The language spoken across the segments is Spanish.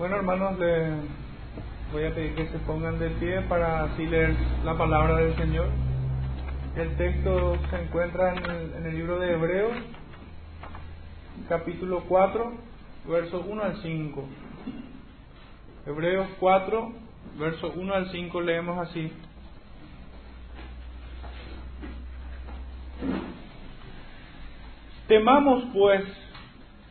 Bueno, hermanos, le voy a pedir que se pongan de pie para así leer la palabra del Señor. El texto se encuentra en el, en el libro de Hebreos, capítulo 4, versos 1 al 5. Hebreos 4, versos 1 al 5 leemos así. Temamos pues,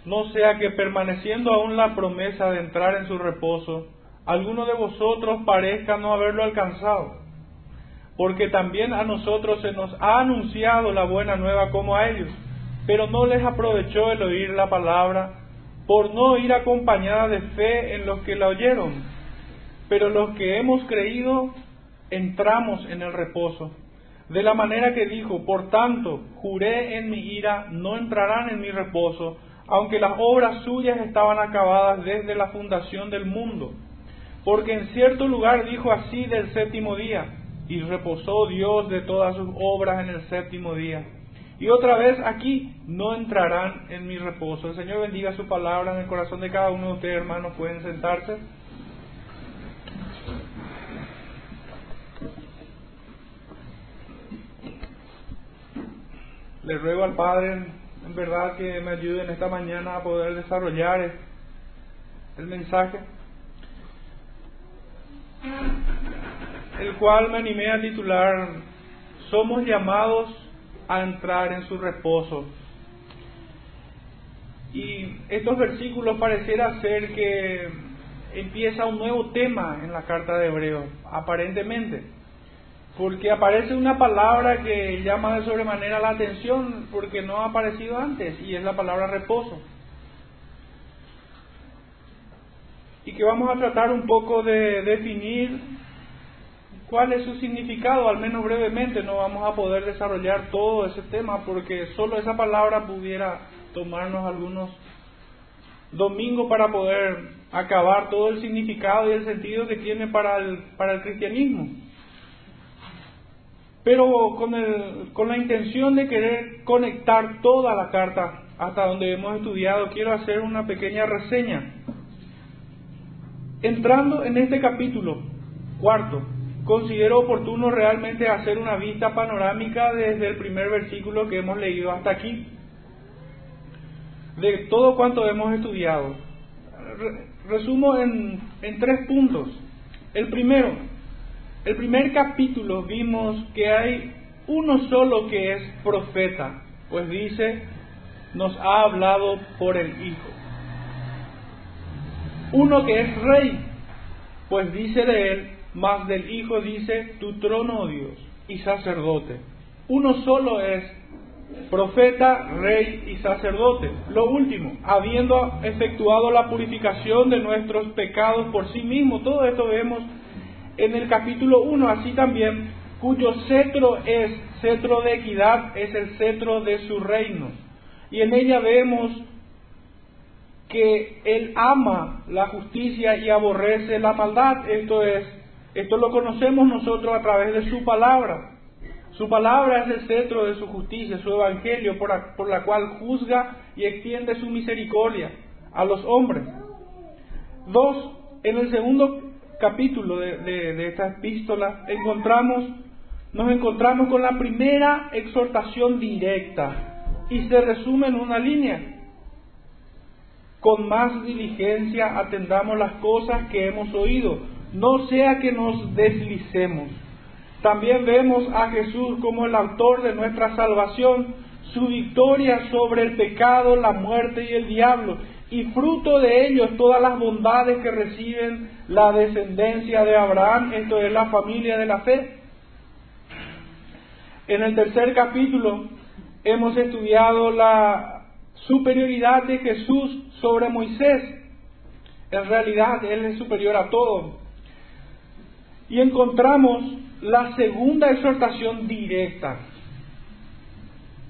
no sea que permaneciendo aún la promesa de entrar en su reposo, alguno de vosotros parezca no haberlo alcanzado. Porque también a nosotros se nos ha anunciado la buena nueva como a ellos, pero no les aprovechó el oír la palabra, por no ir acompañada de fe en los que la oyeron. Pero los que hemos creído, entramos en el reposo de la manera que dijo, por tanto, juré en mi ira, no entrarán en mi reposo, aunque las obras suyas estaban acabadas desde la fundación del mundo. Porque en cierto lugar dijo así del séptimo día, y reposó Dios de todas sus obras en el séptimo día. Y otra vez aquí, no entrarán en mi reposo. El Señor bendiga su palabra en el corazón de cada uno de ustedes, hermanos. Pueden sentarse. le ruego al Padre, en verdad, que me ayude en esta mañana a poder desarrollar el mensaje, el cual me animé a titular, Somos llamados a entrar en su reposo. Y estos versículos pareciera ser que empieza un nuevo tema en la carta de Hebreo, aparentemente porque aparece una palabra que llama de sobremanera la atención porque no ha aparecido antes y es la palabra reposo. Y que vamos a tratar un poco de definir cuál es su significado, al menos brevemente, no vamos a poder desarrollar todo ese tema porque solo esa palabra pudiera tomarnos algunos domingos para poder acabar todo el significado y el sentido que tiene para el, para el cristianismo pero con, el, con la intención de querer conectar toda la carta hasta donde hemos estudiado, quiero hacer una pequeña reseña. Entrando en este capítulo cuarto, considero oportuno realmente hacer una vista panorámica desde el primer versículo que hemos leído hasta aquí, de todo cuanto hemos estudiado. Resumo en, en tres puntos. El primero, el primer capítulo vimos que hay uno solo que es profeta, pues dice, nos ha hablado por el Hijo. Uno que es rey, pues dice de él, más del Hijo dice, tu trono, oh Dios, y sacerdote. Uno solo es profeta, rey y sacerdote. Lo último, habiendo efectuado la purificación de nuestros pecados por sí mismo, todo esto vemos en el capítulo 1, así también, cuyo cetro es cetro de equidad, es el cetro de su reino. Y en ella vemos que Él ama la justicia y aborrece la maldad. Esto es, esto lo conocemos nosotros a través de su palabra. Su palabra es el cetro de su justicia, su evangelio, por por la cual juzga y extiende su misericordia a los hombres. Dos, en el segundo capítulo de, de, esta epístola encontramos, nos encontramos con la primera exhortación directa y se resume en una línea. Con más diligencia atendamos las cosas que hemos oído, no sea que nos deslicemos. También vemos a Jesús como el autor de nuestra salvación, su victoria sobre el pecado, la muerte y el diablo, y fruto de ellos todas las bondades que reciben la descendencia de Abraham, esto es la familia de la fe. En el tercer capítulo hemos estudiado la superioridad de Jesús sobre Moisés. En realidad Él es superior a todo. Y encontramos la segunda exhortación directa.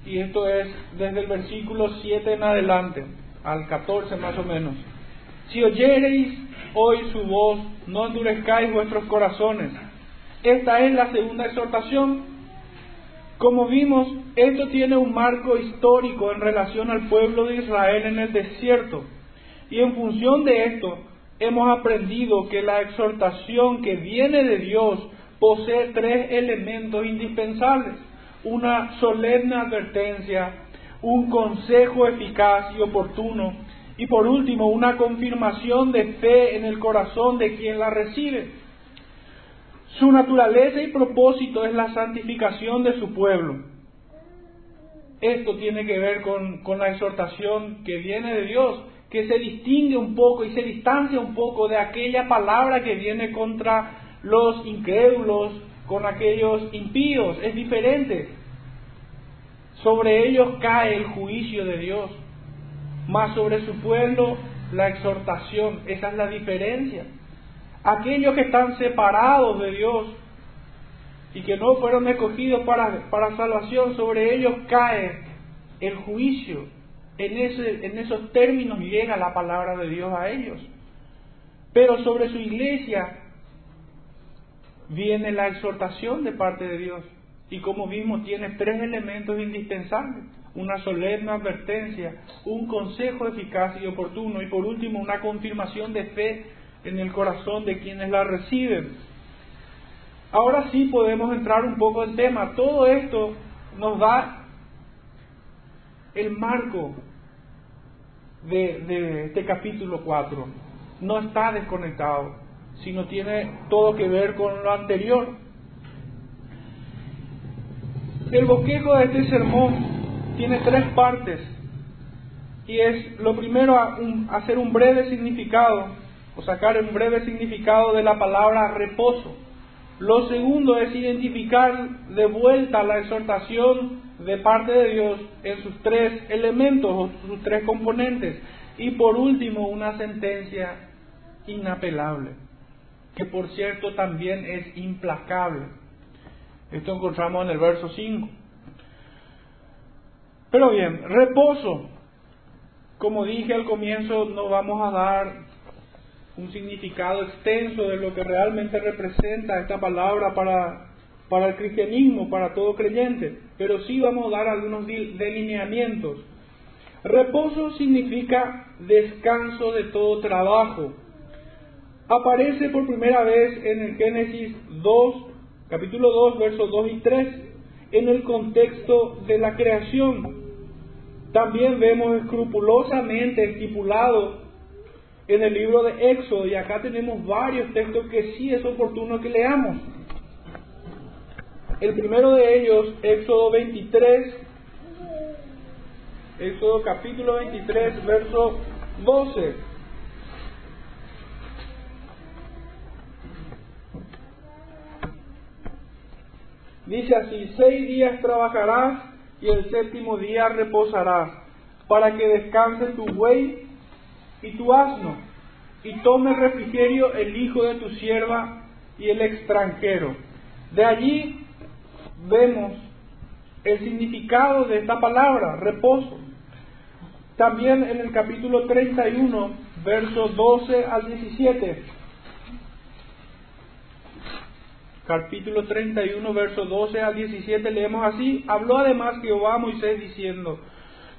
Y esto es desde el versículo 7 en adelante al 14 más o menos. Si oyereis hoy su voz, no endurezcáis vuestros corazones. Esta es la segunda exhortación. Como vimos, esto tiene un marco histórico en relación al pueblo de Israel en el desierto. Y en función de esto, hemos aprendido que la exhortación que viene de Dios posee tres elementos indispensables. Una solemne advertencia, un consejo eficaz y oportuno y por último una confirmación de fe en el corazón de quien la recibe. Su naturaleza y propósito es la santificación de su pueblo. Esto tiene que ver con, con, la exhortación que viene de Dios, que se distingue un poco y se distancia un poco de aquella palabra que viene contra los incrédulos, con aquellos impíos. Es diferente. Sobre ellos cae el juicio de Dios, más sobre su pueblo la exhortación. Esa es la diferencia. Aquellos que están separados de Dios y que no fueron escogidos para, para salvación, sobre ellos cae el juicio. En, ese, en esos términos llega la palabra de Dios a ellos. Pero sobre su iglesia viene la exhortación de parte de Dios. Y como vimos, tiene tres elementos indispensables. Una solemne advertencia, un consejo eficaz y oportuno y por último una confirmación de fe en el corazón de quienes la reciben. Ahora sí podemos entrar un poco en tema. Todo esto nos da el marco de, de este capítulo 4. No está desconectado, sino tiene todo que ver con lo anterior. El bosquejo de este sermón tiene tres partes y es lo primero hacer un breve significado o sacar un breve significado de la palabra reposo. Lo segundo es identificar de vuelta la exhortación de parte de Dios en sus tres elementos o sus tres componentes. Y por último, una sentencia inapelable, que por cierto también es implacable. Esto encontramos en el verso 5. Pero bien, reposo. Como dije al comienzo, no vamos a dar un significado extenso de lo que realmente representa esta palabra para, para el cristianismo, para todo creyente, pero sí vamos a dar algunos delineamientos. Reposo significa descanso de todo trabajo. Aparece por primera vez en el Génesis 2, capítulo 2, versos 2 y 3, en el contexto de la creación. También vemos escrupulosamente estipulado en el libro de Éxodo y acá tenemos varios textos que sí es oportuno que leamos. El primero de ellos, Éxodo 23, Éxodo capítulo 23, verso 12. Dice así, seis días trabajarás y el séptimo día reposarás, para que descanse tu buey y tu asno, y tome refrigerio el hijo de tu sierva y el extranjero. De allí vemos el significado de esta palabra, reposo. También en el capítulo 31, versos 12 al 17. Capítulo 31, versos 12 al 17 leemos así. Habló además Jehová a Moisés diciendo,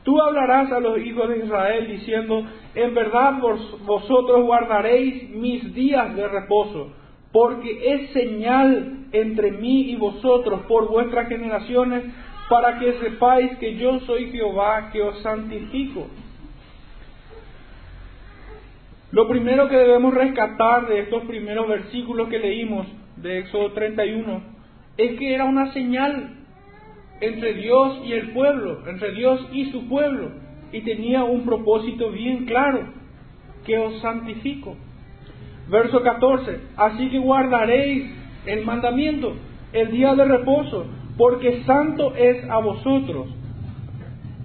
Tú hablarás a los hijos de Israel diciendo, en verdad vosotros guardaréis mis días de reposo, porque es señal entre mí y vosotros por vuestras generaciones, para que sepáis que yo soy Jehová que os santifico. Lo primero que debemos rescatar de estos primeros versículos que leímos de Éxodo 31 es que era una señal entre Dios y el pueblo, entre Dios y su pueblo, y tenía un propósito bien claro, que os santifico. Verso 14, así que guardaréis el mandamiento, el día de reposo, porque santo es a vosotros.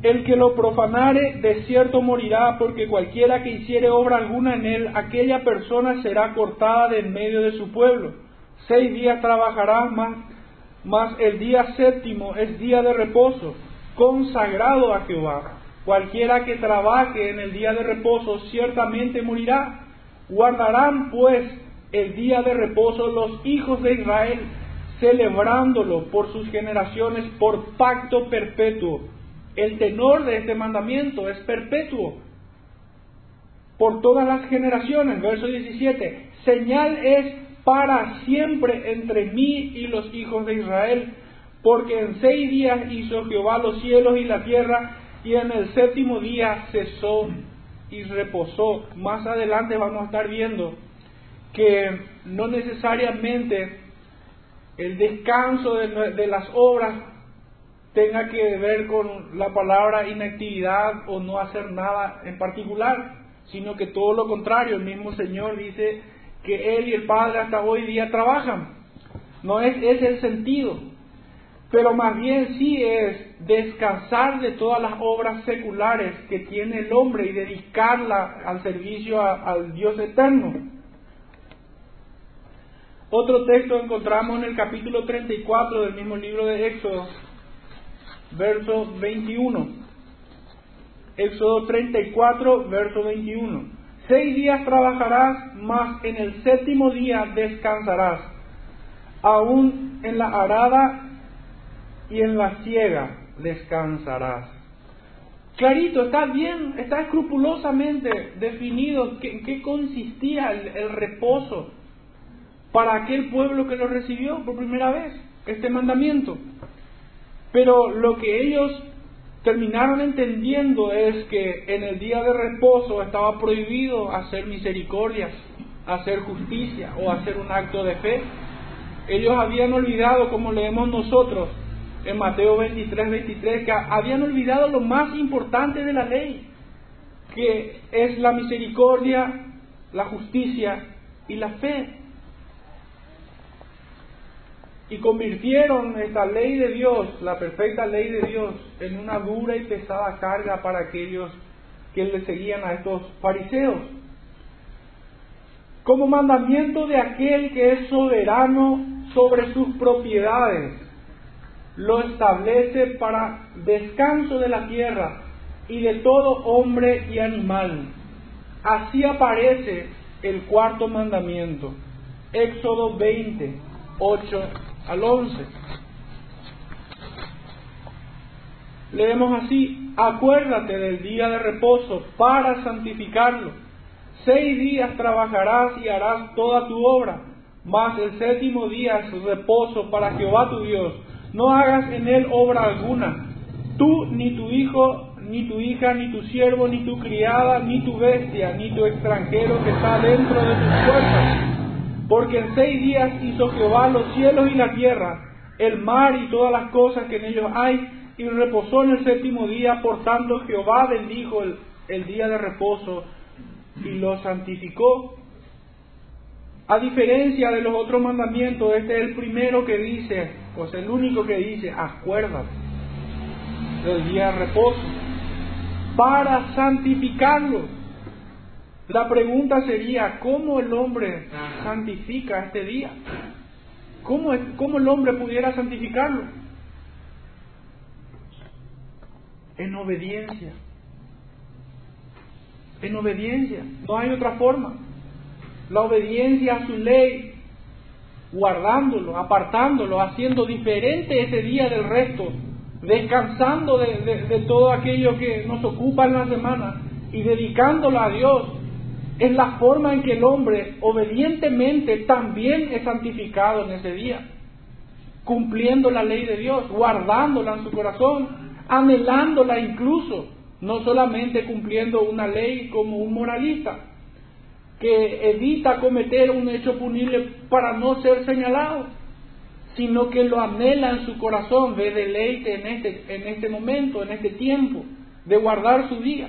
El que lo profanare de cierto morirá, porque cualquiera que hiciere obra alguna en él, aquella persona será cortada de en medio de su pueblo. Seis días trabajarás más mas el día séptimo es día de reposo, consagrado a Jehová. Cualquiera que trabaje en el día de reposo ciertamente morirá. Guardarán pues el día de reposo los hijos de Israel, celebrándolo por sus generaciones por pacto perpetuo. El tenor de este mandamiento es perpetuo. por todas las generaciones. Verso 17, señal es para siempre entre mí y los hijos de Israel, porque en seis días hizo Jehová los cielos y la tierra, y en el séptimo día cesó y reposó. Más adelante vamos a estar viendo que no necesariamente el descanso de, las obras tenga que ver con la palabra inactividad o no hacer nada en particular, sino que todo lo contrario, el mismo Señor dice que Él y el Padre hasta hoy día trabajan. No es ese el sentido, pero más bien sí es descansar de todas las obras seculares que tiene el hombre y dedicarla al servicio al Dios eterno. Otro texto encontramos en el capítulo 34 del mismo libro de Éxodo, verso 21. Éxodo 34, verso 21. Seis días trabajarás, mas en el séptimo día descansarás. Aún en la arada y en la ciega descansarás. Clarito, está bien, está escrupulosamente definido en qué consistía el reposo para aquel pueblo que lo recibió por primera vez, este mandamiento. Pero lo que ellos terminaron entendiendo es que en el día de reposo estaba prohibido hacer misericordia, hacer justicia o hacer un acto de fe. Ellos habían olvidado, como leemos nosotros en Mateo 23, 23, que habían olvidado lo más importante de la ley, que es la misericordia, la justicia y la fe y convirtieron esta ley de Dios, la perfecta ley de Dios, en una dura y pesada carga para aquellos que le seguían a estos fariseos. Como mandamiento de aquel que es soberano sobre sus propiedades, lo establece para descanso de la tierra y de todo hombre y animal. Así aparece el cuarto mandamiento. Éxodo 20, 8 al 11. Leemos así, acuérdate del día de reposo para santificarlo. Seis días trabajarás y harás toda tu obra, mas el séptimo día es reposo para Jehová tu Dios. No hagas en él obra alguna, tú ni tu hijo, ni tu hija, ni tu siervo, ni tu criada, ni tu bestia, ni tu extranjero que está dentro de tus puertas porque en seis días hizo Jehová los cielos y la tierra, el mar y todas las cosas que en ellos hay, y reposó en el séptimo día. Por tanto, Jehová bendijo el, día de reposo y lo santificó. A diferencia de los otros mandamientos, este es el primero que dice, pues el único que dice, acuérdate del día de reposo, para santificarlo. La pregunta sería, ¿cómo el hombre santifica este día? ¿Cómo, ¿Cómo, el hombre pudiera santificarlo? En obediencia. En obediencia. No hay otra forma. La obediencia a su ley, guardándolo, apartándolo, haciendo diferente ese día del resto, descansando de, de todo aquello que nos ocupa en la semana y dedicándolo a Dios es la forma en que el hombre obedientemente también es santificado en ese día, cumpliendo la ley de Dios, guardándola en su corazón, anhelándola incluso, no solamente cumpliendo una ley como un moralista, que evita cometer un hecho punible para no ser señalado, sino que lo anhela en su corazón, ve deleite en este, en este momento, en este tiempo, de guardar su día.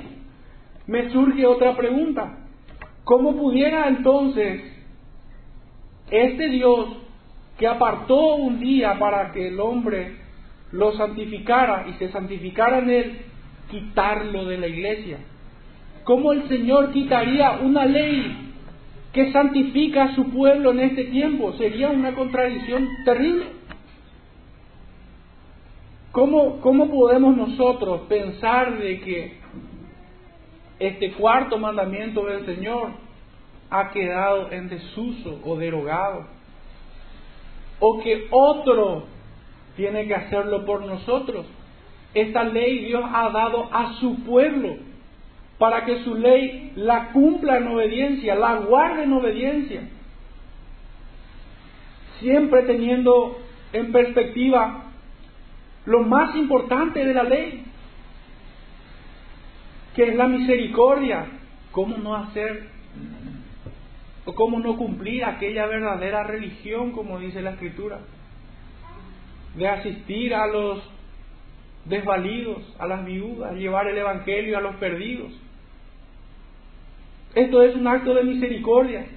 Me surge otra pregunta. ¿Cómo pudiera entonces este Dios que apartó un día para que el hombre lo santificara y se santificara en él, quitarlo de la iglesia? ¿Cómo el Señor quitaría una ley que santifica a su pueblo en este tiempo? Sería una contradicción terrible. ¿Cómo, cómo podemos nosotros pensar de que este cuarto mandamiento del Señor ha quedado en desuso o derogado. O que otro tiene que hacerlo por nosotros. Esta ley Dios ha dado a su pueblo. para que su ley la cumpla en obediencia, la guarde en obediencia, siempre teniendo en perspectiva lo más importante de la ley, que es la misericordia. ¿Cómo no hacer o cómo no cumplir aquella verdadera religión, como dice la Escritura? De asistir a los desvalidos, a las viudas, llevar el Evangelio a los perdidos. Esto es un acto de misericordia.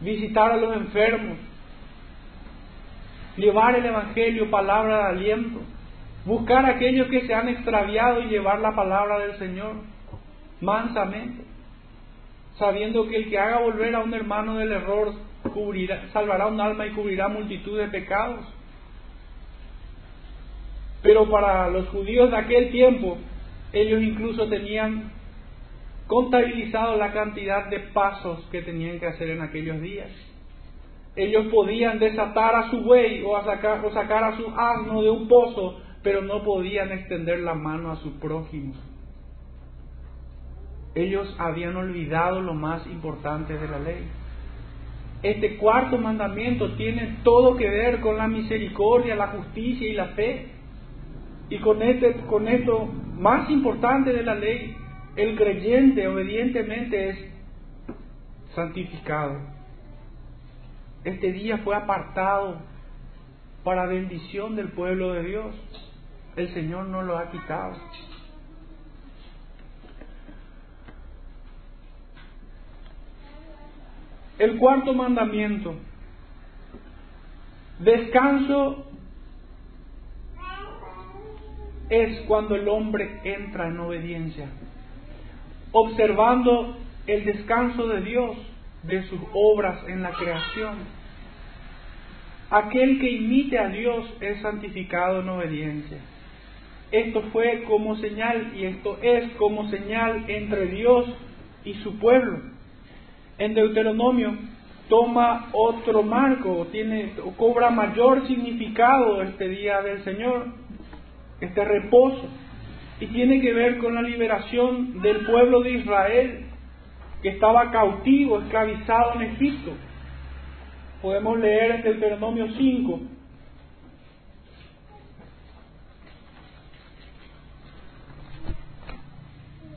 Visitar a los enfermos, llevar el Evangelio, palabra de aliento, buscar a aquellos que se han extraviado y llevar la palabra del Señor mansamente, sabiendo que el que haga volver a un hermano del error cubrirá, salvará un alma y cubrirá multitud de pecados. Pero para los judíos de aquel tiempo, ellos incluso tenían contabilizado la cantidad de pasos que tenían que hacer en aquellos días. Ellos podían desatar a su buey o, a sacar, o sacar a su asno de un pozo, pero no podían extender la mano a su prójimo. Ellos habían olvidado lo más importante de la ley. Este cuarto mandamiento tiene todo que ver con la misericordia, la justicia y la fe. Y con, este, con esto más importante de la ley, el creyente obedientemente es santificado. Este día fue apartado para bendición del pueblo de Dios. El Señor no lo ha quitado. El cuarto mandamiento. Descanso es cuando el hombre entra en obediencia, observando el descanso de Dios de sus obras en la creación. Aquel que imite a Dios es santificado en obediencia. Esto fue como señal y esto es como señal entre Dios y su pueblo. En Deuteronomio toma otro marco, tiene, cobra mayor significado este día del Señor, este reposo, y tiene que ver con la liberación del pueblo de Israel que estaba cautivo, esclavizado en Egipto. Podemos leer en Deuteronomio 5.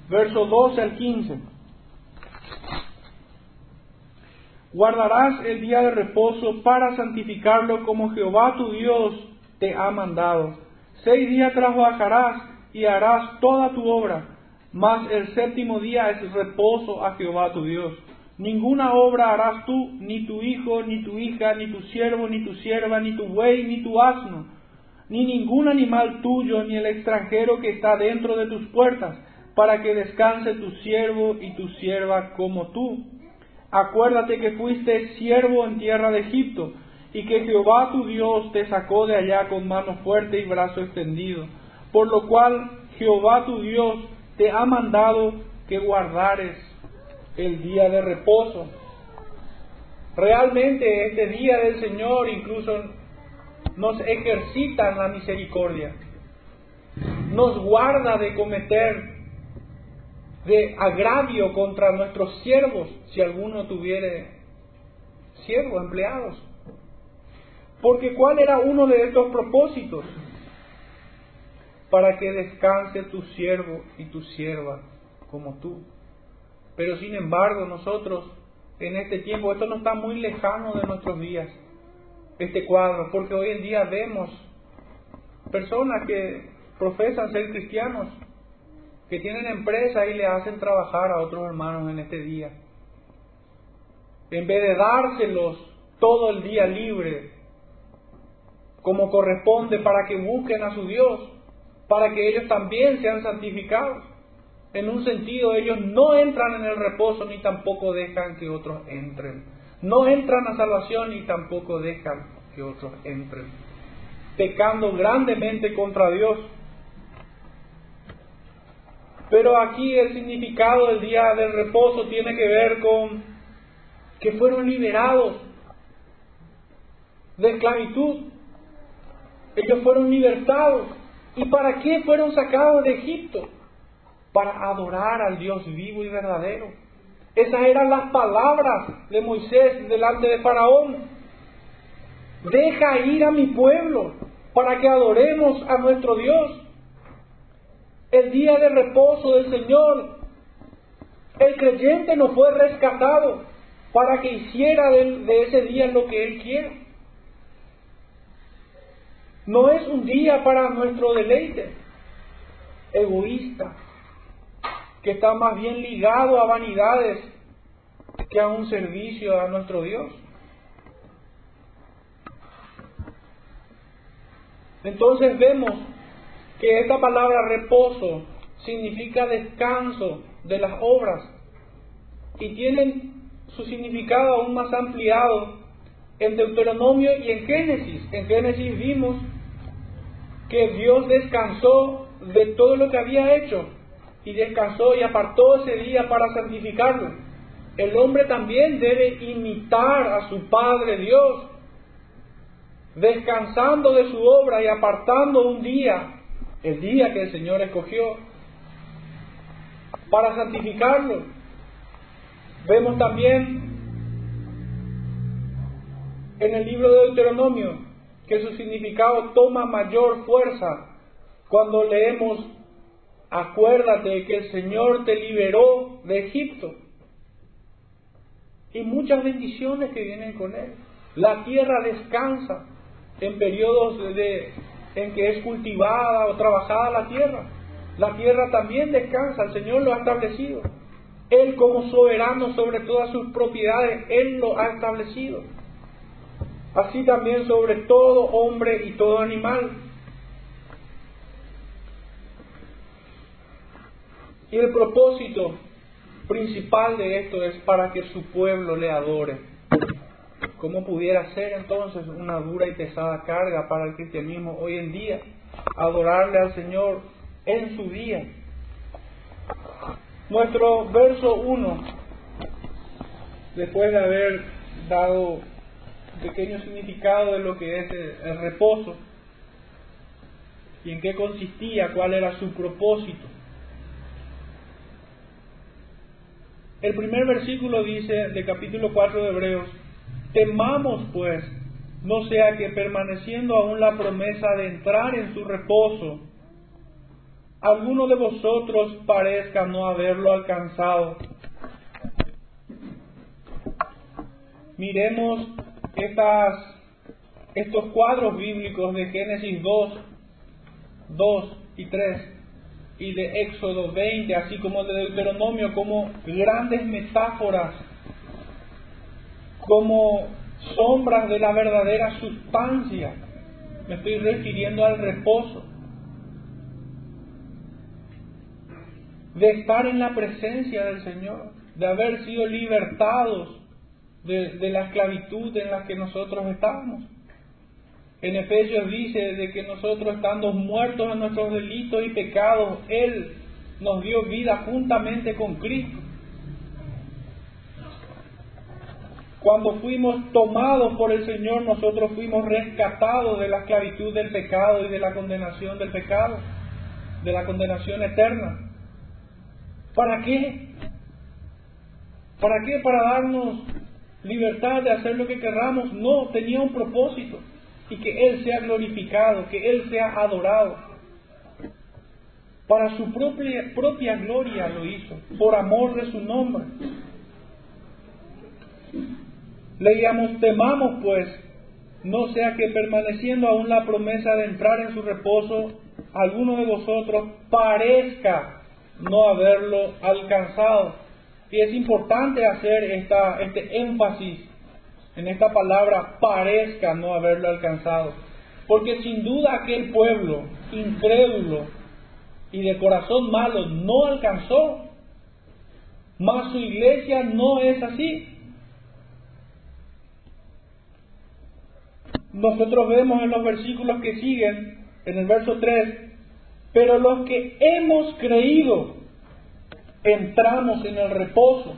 Verso 12 al 15. Guardarás el día de reposo para santificarlo como Jehová tu Dios te ha mandado. Seis días trabajarás y harás toda tu obra mas el séptimo día es reposo a Jehová tu Dios. Ninguna obra harás tú, ni tu hijo, ni tu hija, ni tu siervo, ni tu sierva, ni tu buey, ni tu asno, ni ningún animal tuyo, ni el extranjero que está dentro de tus puertas, para que descanse tu siervo y tu sierva como tú. Acuérdate que fuiste siervo en tierra de Egipto, y que Jehová tu Dios te sacó de allá con mano fuerte y brazo extendido. Por lo cual Jehová tu Dios te ha mandado que guardares el día de reposo. Realmente este día del Señor incluso nos ejercita en la misericordia, nos guarda de cometer de agravio contra nuestros siervos, si alguno tuviere siervos, empleados. Porque ¿cuál era uno de estos propósitos? para que descanse tu siervo y tu sierva como tú. Pero sin embargo nosotros en este tiempo, esto no está muy lejano de nuestros días, este cuadro, porque hoy en día vemos personas que profesan ser cristianos, que tienen empresa y le hacen trabajar a otros hermanos en este día. En vez de dárselos todo el día libre, como corresponde para que busquen a su Dios, para que ellos también sean santificados. En un sentido, ellos no entran en el reposo ni tampoco dejan que otros entren. No entran a salvación ni tampoco dejan que otros entren. Pecando grandemente contra Dios. Pero aquí el significado del día del reposo tiene que ver con que fueron liberados de esclavitud. Ellos fueron libertados ¿Y para qué fueron sacados de Egipto? para adorar al Dios vivo y verdadero. Esas eran las palabras de Moisés delante de Faraón. Deja ir a mi pueblo para que adoremos a nuestro Dios. El día de reposo del Señor, el creyente no fue rescatado para que hiciera de, ese día lo que Él quiere. No es un día para nuestro deleite egoísta, que está más bien ligado a vanidades que a un servicio a nuestro Dios. Entonces vemos que esta palabra reposo significa descanso de las obras y tienen su significado aún más ampliado en Deuteronomio y en Génesis. En Génesis vimos que Dios descansó de todo lo que había hecho y descansó y apartó ese día para santificarlo. El hombre también debe imitar a su Padre Dios, descansando de su obra y apartando un día, el día que el Señor escogió, para santificarlo. Vemos también en el libro de Deuteronomio que su significado toma mayor fuerza cuando leemos, acuérdate que el Señor te liberó de Egipto. Y muchas bendiciones que vienen con él. La tierra descansa en periodos de, en que es cultivada o trabajada la tierra. La tierra también descansa, el Señor lo ha establecido. Él como soberano sobre todas sus propiedades, Él lo ha establecido. Así también sobre todo hombre y todo animal. Y el propósito principal de esto es para que su pueblo le adore. ¿Cómo pudiera ser entonces una dura y pesada carga para el cristianismo hoy en día? Adorarle al Señor en su día. Nuestro verso 1, después de haber dado un pequeño significado de lo que es el reposo y en qué consistía, cuál era su propósito, El primer versículo dice de capítulo 4 de Hebreos, temamos pues, no sea que permaneciendo aún la promesa de entrar en su reposo, alguno de vosotros parezca no haberlo alcanzado. Miremos estas, estos cuadros bíblicos de Génesis 2, 2 y 3 y de Éxodo 20, así como de Deuteronomio, como grandes metáforas, como sombras de la verdadera sustancia. Me estoy refiriendo al reposo, de estar en la presencia del Señor, de haber sido libertados de, la esclavitud en la que nosotros estábamos. En Efesios dice de que nosotros estando muertos en nuestros delitos y pecados, Él nos dio vida juntamente con Cristo. Cuando fuimos tomados por el Señor, nosotros fuimos rescatados de la esclavitud del pecado y de la condenación del pecado, de la condenación eterna. ¿Para qué? ¿Para qué? Para darnos libertad de hacer lo que querramos. No, tenía un propósito y que Él sea glorificado, que Él sea adorado. Para su propia, propia gloria lo hizo, por amor de su nombre. Leíamos, temamos pues, no sea que permaneciendo aún la promesa de entrar en su reposo, alguno de vosotros parezca no haberlo alcanzado. Y es importante hacer esta, este énfasis en esta palabra parezca no haberlo alcanzado. Porque sin duda aquel pueblo incrédulo y de corazón malo no alcanzó. Mas su iglesia no es así. Nosotros vemos en los versículos que siguen, en el verso 3, pero los que hemos creído entramos en el reposo.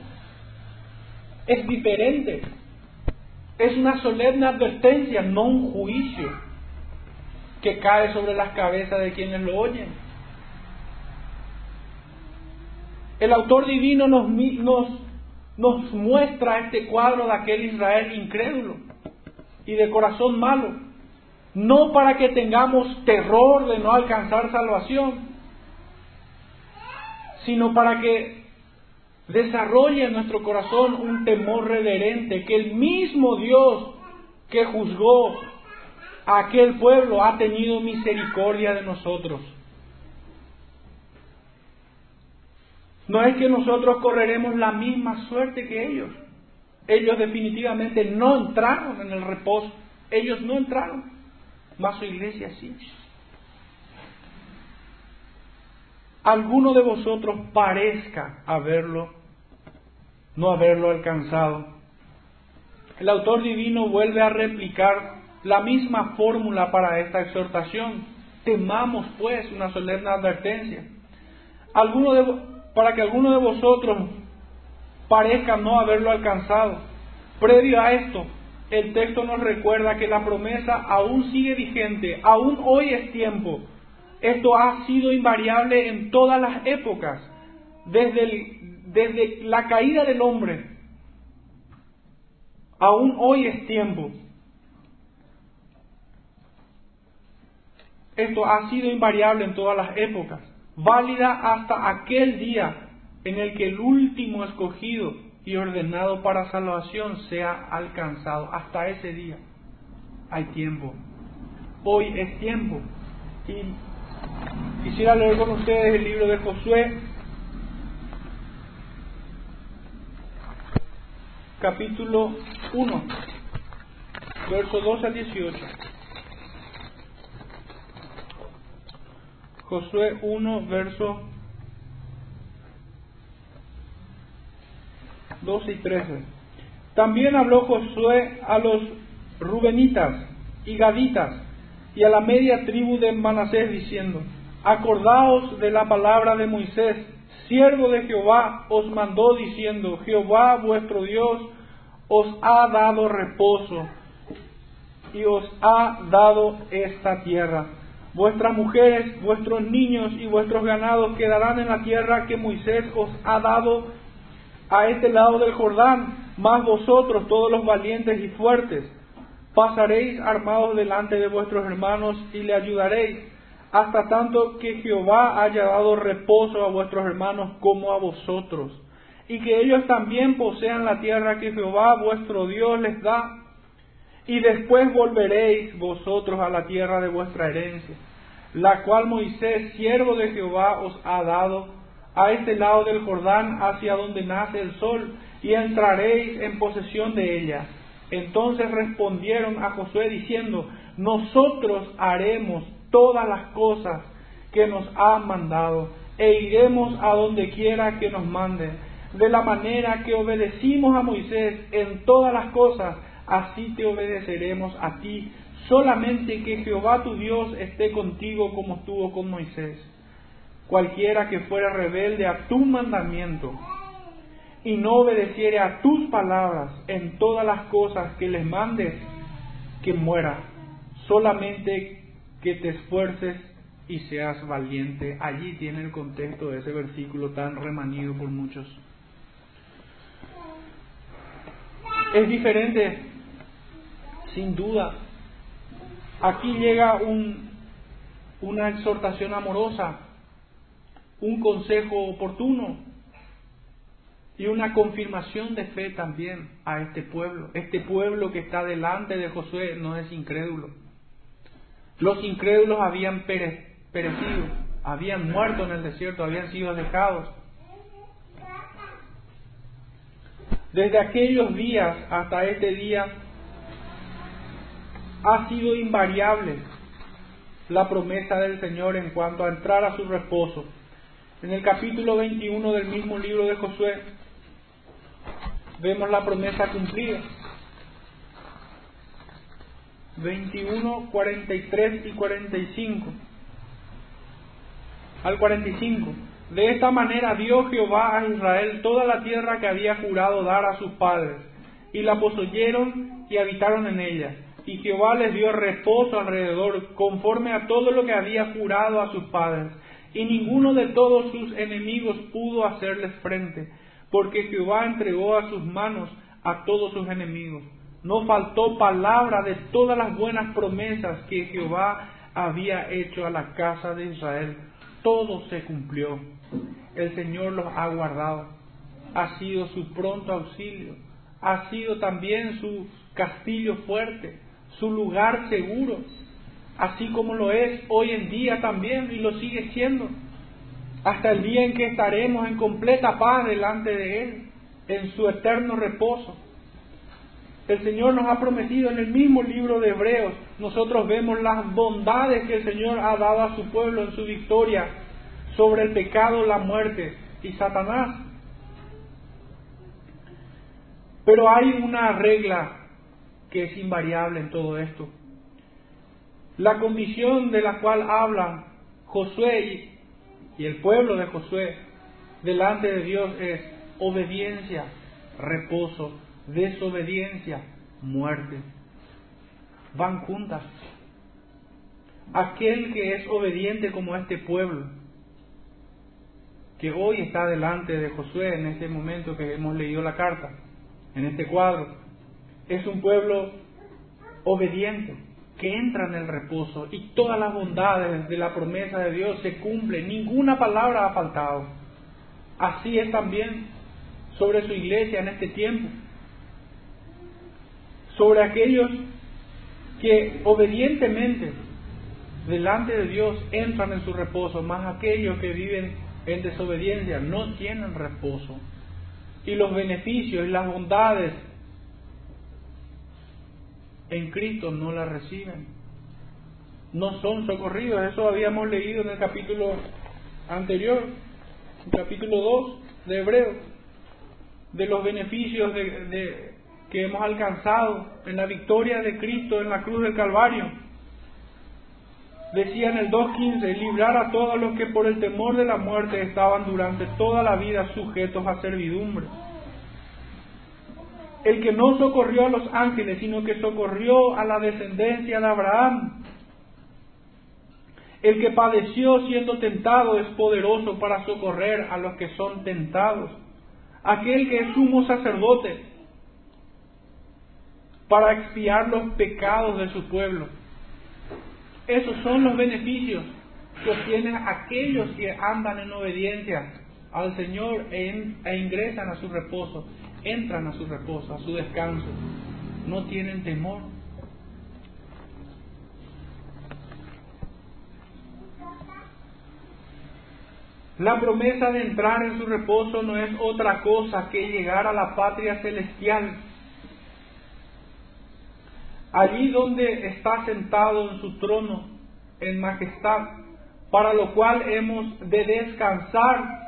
Es diferente es una solemne advertencia, no un juicio que cae sobre las cabezas de quienes lo oyen. El autor divino nos, nos, nos muestra este cuadro de aquel Israel incrédulo y de corazón malo, no para que tengamos terror de no alcanzar salvación, sino para que desarrolle en nuestro corazón un temor reverente, que el mismo Dios que juzgó a aquel pueblo ha tenido misericordia de nosotros. No es que nosotros correremos la misma suerte que ellos. Ellos definitivamente no entraron en el reposo. Ellos no entraron. Mas su iglesia sí. Alguno de vosotros parezca haberlo, no haberlo alcanzado. El autor divino vuelve a replicar la misma fórmula para esta exhortación. Temamos pues una solemne advertencia. De, para que alguno de vosotros parezca no haberlo alcanzado. Previo a esto, el texto nos recuerda que la promesa aún sigue vigente, aún hoy es tiempo. Esto ha sido invariable en todas las épocas, desde, desde la caída del hombre. Aún hoy es tiempo. Esto ha sido invariable en todas las épocas válida hasta aquel día en el que el último escogido y ordenado para salvación sea alcanzado. Hasta ese día hay tiempo. Hoy es tiempo. Y quisiera leer con ustedes el libro de Josué, capítulo 1, verso 12 a 18. Josué 1, verso 12 y 13. También habló Josué a los Rubenitas y Gaditas y a la media tribu de Manasés diciendo, acordaos de la palabra de Moisés, siervo de Jehová, os mandó diciendo, Jehová vuestro Dios os ha dado reposo y os ha dado esta tierra Vuestras mujeres, vuestros niños y vuestros ganados quedarán en la tierra que Moisés os ha dado a este lado del Jordán, más vosotros, todos los valientes y fuertes, pasaréis armados delante de vuestros hermanos y le ayudaréis, hasta tanto que Jehová haya dado reposo a vuestros hermanos como a vosotros, y que ellos también posean la tierra que Jehová vuestro Dios les da y después volveréis vosotros a la tierra de vuestra herencia, la cual Moisés, siervo de Jehová, os ha dado a este lado del Jordán, hacia donde nace el sol, y entraréis en posesión de ella. Entonces respondieron a Josué diciendo, nosotros haremos todas las cosas que nos ha mandado, e iremos a donde quiera que nos mande, de la manera que obedecimos a Moisés en todas las cosas así te obedeceremos a ti, solamente que Jehová tu Dios esté contigo como estuvo con Moisés. Cualquiera que fuera rebelde a tu mandamiento y no obedeciere a tus palabras en todas las cosas que les mandes, que muera, solamente que te esfuerces y seas valiente. Allí tiene el contexto de ese versículo tan remanido por muchos. Es diferente sin duda. Aquí llega un, una exhortación amorosa, un consejo oportuno y una confirmación de fe también a este pueblo. Este pueblo que está delante de Josué no es incrédulo. Los incrédulos habían perecido, habían muerto en el desierto, habían sido dejados. Desde aquellos días hasta este día ha sido invariable la promesa del Señor en cuanto a entrar a su reposo. En el capítulo 21 del mismo libro de Josué vemos la promesa cumplida. 21, 43 y 45. Al 45. De esta manera dio Jehová a Israel toda la tierra que había jurado dar a sus padres, y la poseyeron y habitaron en ella y Jehová les dio reposo alrededor, conforme a todo lo que había jurado a sus padres. Y ninguno de todos sus enemigos pudo hacerles frente, porque Jehová entregó a sus manos a todos sus enemigos. No faltó palabra de todas las buenas promesas que Jehová había hecho a la casa de Israel. Todo se cumplió. El Señor los ha guardado. Ha sido su pronto auxilio. Ha sido también su castillo fuerte, su lugar seguro, así como lo es hoy en día también y lo sigue siendo, hasta el día en que estaremos en completa paz delante de Él, en su eterno reposo. El Señor nos ha prometido en el mismo libro de Hebreos, nosotros vemos las bondades que el Señor ha dado a su pueblo en su victoria sobre el pecado, la muerte y Satanás. Pero hay una regla que es invariable en todo esto. La condición de la cual hablan Josué y, el pueblo de Josué delante de Dios es obediencia, reposo, desobediencia, muerte. Van juntas. Aquel que es obediente como este pueblo, que hoy está delante de Josué en este momento que hemos leído la carta, en este cuadro, es un pueblo obediente, que entra en el reposo y todas las bondades de la promesa de Dios se cumplen, ninguna palabra ha faltado. Así es también sobre su iglesia en este tiempo, sobre aquellos que obedientemente delante de Dios entran en su reposo, más aquellos que viven en desobediencia no tienen reposo. Y los beneficios y las bondades en Cristo no la reciben. No son socorridos. Eso habíamos leído en el capítulo anterior, el capítulo 2 de Hebreo, de los beneficios de, que hemos alcanzado en la victoria de Cristo en la cruz del Calvario. Decía en el 2.15, librar a todos los que por el temor de la muerte estaban durante toda la vida sujetos a servidumbre el que no socorrió a los ángeles, sino que socorrió a la descendencia de Abraham. El que padeció siendo tentado es poderoso para socorrer a los que son tentados. Aquel que es sumo sacerdote para expiar los pecados de su pueblo. Esos son los beneficios que obtienen aquellos que andan en obediencia al Señor e, ingresan a su reposo entran a su reposo, a su descanso, no tienen temor. La promesa de entrar en su reposo no es otra cosa que llegar a la patria celestial, allí donde está sentado en su trono en majestad, para lo cual hemos de descansar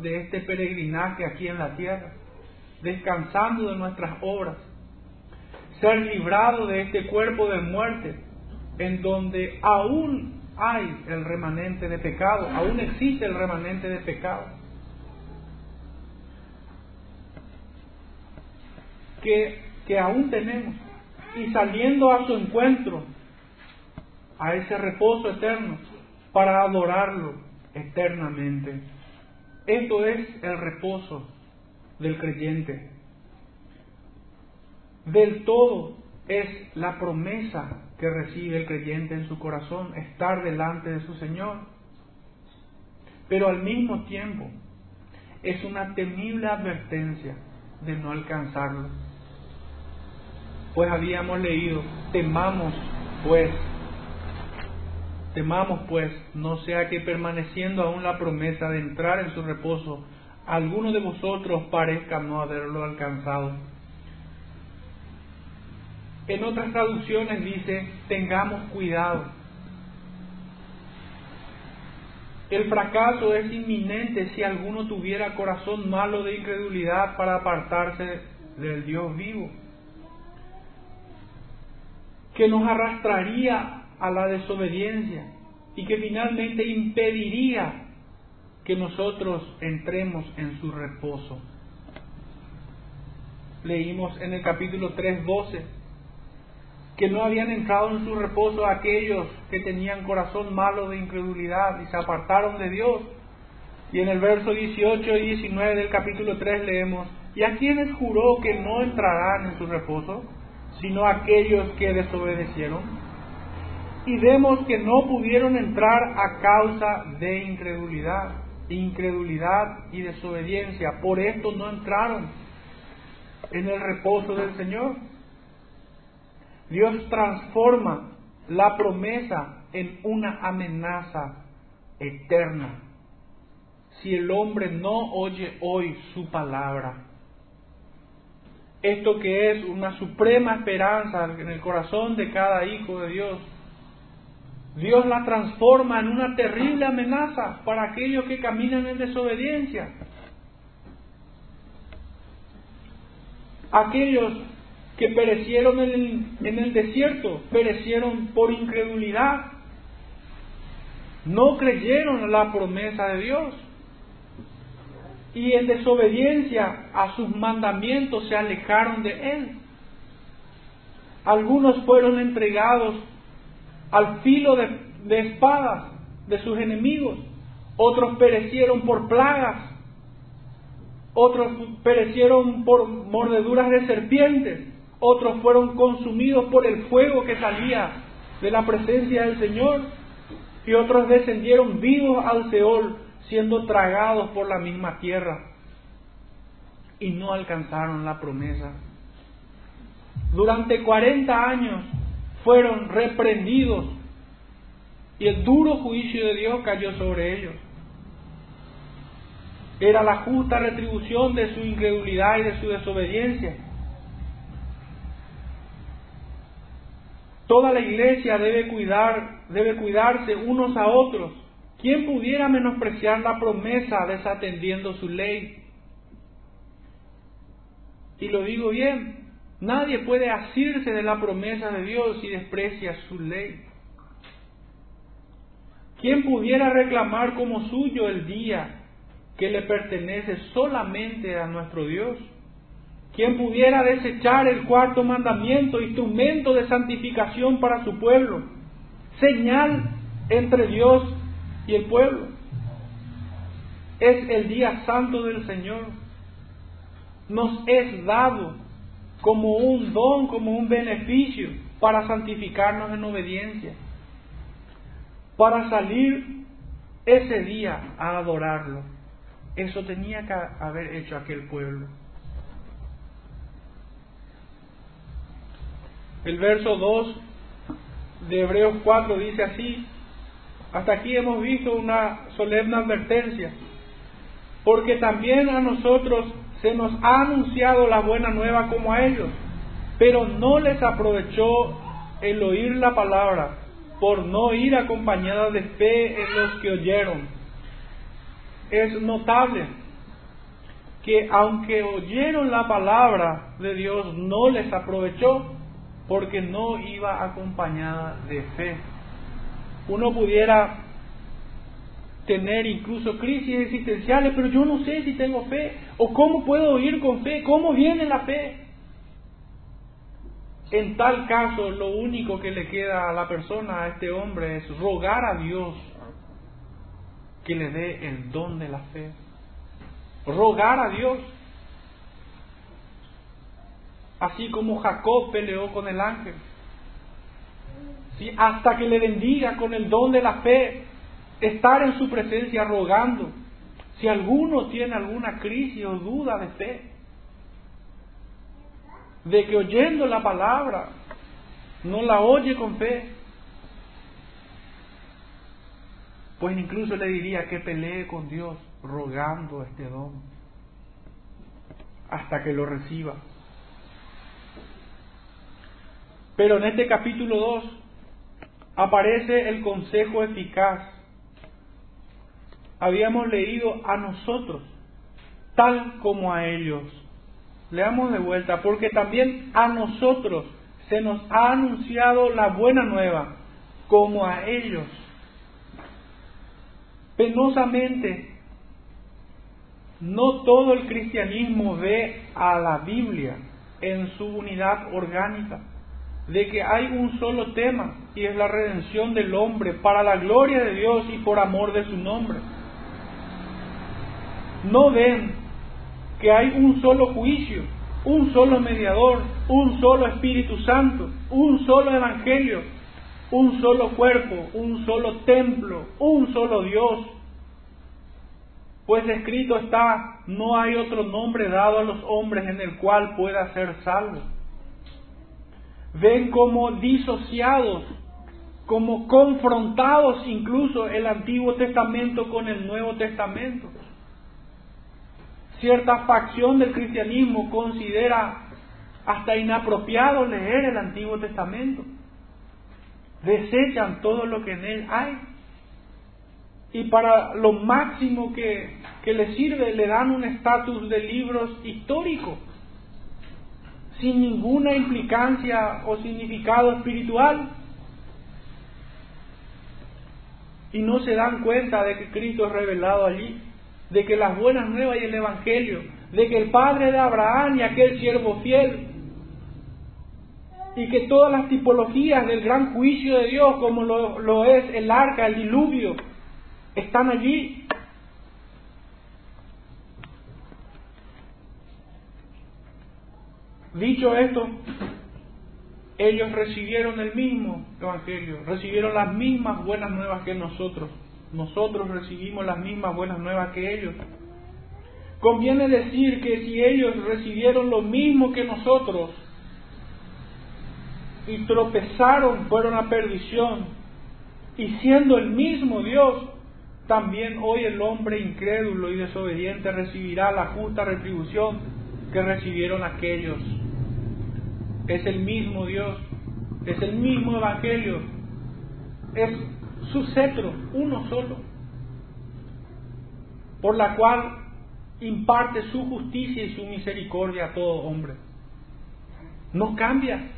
de este peregrinaje aquí en la tierra, descansando de nuestras obras, ser librado de este cuerpo de muerte, en donde aún hay el remanente de pecado, aún existe el remanente de pecado, que, que aún tenemos, y saliendo a su encuentro, a ese reposo eterno, para adorarlo eternamente. Esto es el reposo del creyente. Del todo es la promesa que recibe el creyente en su corazón, estar delante de su Señor. Pero al mismo tiempo es una temible advertencia de no alcanzarlo. Pues habíamos leído, temamos pues Temamos pues, no sea que permaneciendo aún la promesa de entrar en su reposo, alguno de vosotros parezca no haberlo alcanzado. En otras traducciones dice, tengamos cuidado. El fracaso es inminente si alguno tuviera corazón malo de incredulidad para apartarse del Dios vivo, que nos arrastraría a la desobediencia y que finalmente impediría que nosotros entremos en su reposo. Leímos en el capítulo 3, 12, que no habían entrado en su reposo aquellos que tenían corazón malo de incredulidad y se apartaron de Dios. Y en el verso 18 y 19 del capítulo 3 leemos, ¿y a quienes juró que no entrarán en su reposo, sino aquellos que desobedecieron? Y vemos que no pudieron entrar a causa de incredulidad, incredulidad y desobediencia. Por esto no entraron en el reposo del Señor. Dios transforma la promesa en una amenaza eterna si el hombre no oye hoy su palabra. Esto que es una suprema esperanza en el corazón de cada hijo de Dios, Dios la transforma en una terrible amenaza para aquellos que caminan en desobediencia. Aquellos que perecieron en el, en desierto, perecieron por incredulidad. No creyeron la promesa de Dios. Y en desobediencia a sus mandamientos se alejaron de Él. Algunos fueron entregados al filo de, espadas de sus enemigos. Otros perecieron por plagas. Otros perecieron por mordeduras de serpientes otros fueron consumidos por el fuego que salía de la presencia del Señor, y otros descendieron vivos al Seol, siendo tragados por la misma tierra, y no alcanzaron la promesa. Durante 40 años fueron reprendidos, y el duro juicio de Dios cayó sobre ellos. Era la justa retribución de su incredulidad y de su desobediencia. Toda la iglesia debe cuidar, debe cuidarse unos a otros. ¿Quién pudiera menospreciar la promesa desatendiendo su ley? Y lo digo bien, nadie puede asirse de la promesa de Dios si desprecia su ley. ¿Quién pudiera reclamar como suyo el día que le pertenece solamente a nuestro Dios? ¿Quién pudiera desechar el cuarto mandamiento, instrumento de santificación para su pueblo, señal entre Dios y el pueblo. Es el día santo del Señor. Nos es dado como un don, como un beneficio para santificarnos en obediencia, para salir ese día a adorarlo. Eso tenía que haber hecho aquel pueblo. El verso 2 de Hebreos 4 dice así, hasta aquí hemos visto una solemne advertencia, porque también a nosotros se nos ha anunciado la buena nueva como a ellos, pero no les aprovechó el oír la palabra, por no ir acompañada de fe en los que oyeron. Es notable que aunque oyeron la palabra de Dios, no les aprovechó, porque no iba acompañada de fe. Uno pudiera tener incluso crisis existenciales, pero yo no sé si tengo fe, o cómo puedo ir con fe, cómo viene la fe. En tal caso, lo único que le queda a la persona, a este hombre, es rogar a Dios que le dé el don de la fe. Rogar a Dios así como Jacob peleó con el ángel. ¿Sí? Hasta que le bendiga con el don de la fe, estar en su presencia rogando. Si alguno tiene alguna crisis o duda de fe, de que oyendo la palabra no la oye con fe, pues incluso le diría que pelee con Dios rogando este don hasta que lo reciba. Pero en este capítulo 2 aparece el consejo eficaz. Habíamos leído a nosotros, tal como a ellos. Leamos de vuelta, porque también a nosotros se nos ha anunciado la buena nueva, como a ellos. Penosamente, no todo el cristianismo ve a la Biblia en su unidad orgánica de que hay un solo tema y es la redención del hombre para la gloria de Dios y por amor de su nombre. No ven que hay un solo juicio, un solo mediador, un solo Espíritu Santo, un solo Evangelio, un solo cuerpo, un solo templo, un solo Dios. Pues escrito está, no hay otro nombre dado a los hombres en el cual pueda ser salvo ven como disociados, como confrontados incluso el Antiguo Testamento con el Nuevo Testamento. Cierta facción del cristianismo considera hasta inapropiado leer el Antiguo Testamento. Desechan todo lo que en él hay. Y para lo máximo que, que sirve le dan un estatus de libros históricos sin ninguna implicancia o significado espiritual. Y no se dan cuenta de que Cristo es revelado allí, de que las buenas nuevas y el Evangelio, de que el Padre de Abraham y aquel siervo fiel, y que todas las tipologías del gran juicio de Dios, como lo, lo es el arca, el diluvio, están allí Dicho esto, ellos recibieron el mismo Evangelio, recibieron las mismas buenas nuevas que nosotros. Nosotros recibimos las mismas buenas nuevas que ellos. Conviene decir que si ellos recibieron lo mismo que nosotros y tropezaron, fueron a perdición, y siendo el mismo Dios, también hoy el hombre incrédulo y desobediente recibirá la justa retribución que recibieron aquellos es el mismo Dios, es el mismo Evangelio, es su cetro, uno solo, por la cual imparte su justicia y su misericordia a todo hombre. No cambia,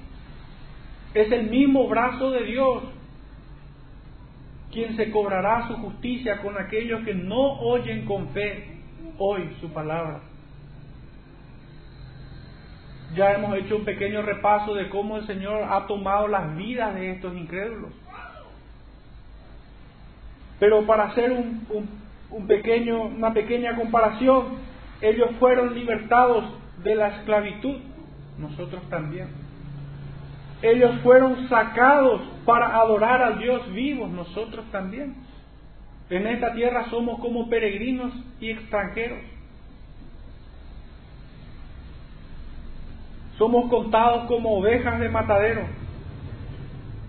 es el mismo brazo de Dios quien se cobrará su justicia con aquellos que no oyen con fe hoy su palabra. Ya hemos hecho un pequeño repaso de cómo el Señor ha tomado las vidas de estos incrédulos. Pero para hacer un, un, pequeño, una pequeña comparación, ellos fueron libertados de la esclavitud, nosotros también. Ellos fueron sacados para adorar al Dios vivo, nosotros también. En esta tierra somos como peregrinos y extranjeros. Somos contados como ovejas de matadero.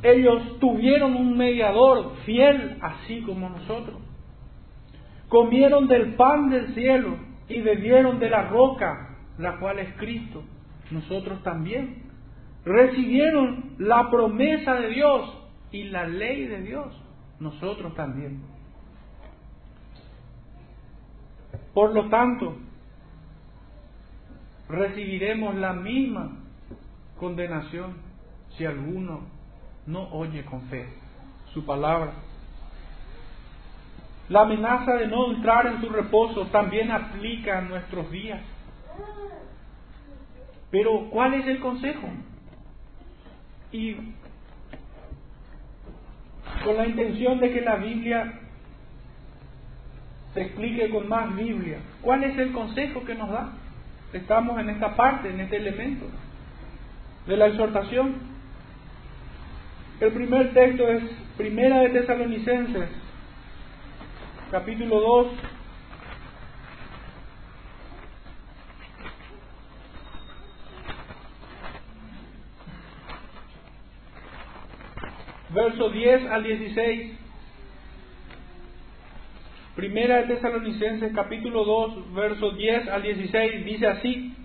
Ellos tuvieron un mediador fiel, así como nosotros. Comieron del pan del cielo y bebieron de la roca, la cual es Cristo. Nosotros también. Recibieron la promesa de Dios y la ley de Dios. Nosotros también. Por lo tanto, recibiremos la misma condenación si alguno no oye con fe su palabra. La amenaza de no entrar en su reposo también aplica a nuestros días. Pero ¿cuál es el consejo? Y con la intención de que la Biblia se explique con más Biblia, ¿cuál es el consejo que nos da? Estamos en esta parte, en este elemento de la exhortación. El primer texto es Primera de Tesalonicenses, capítulo 2, verso 10 al 16. Primera de Tesalonicenses capítulo 2, versos 10 al 16 dice así,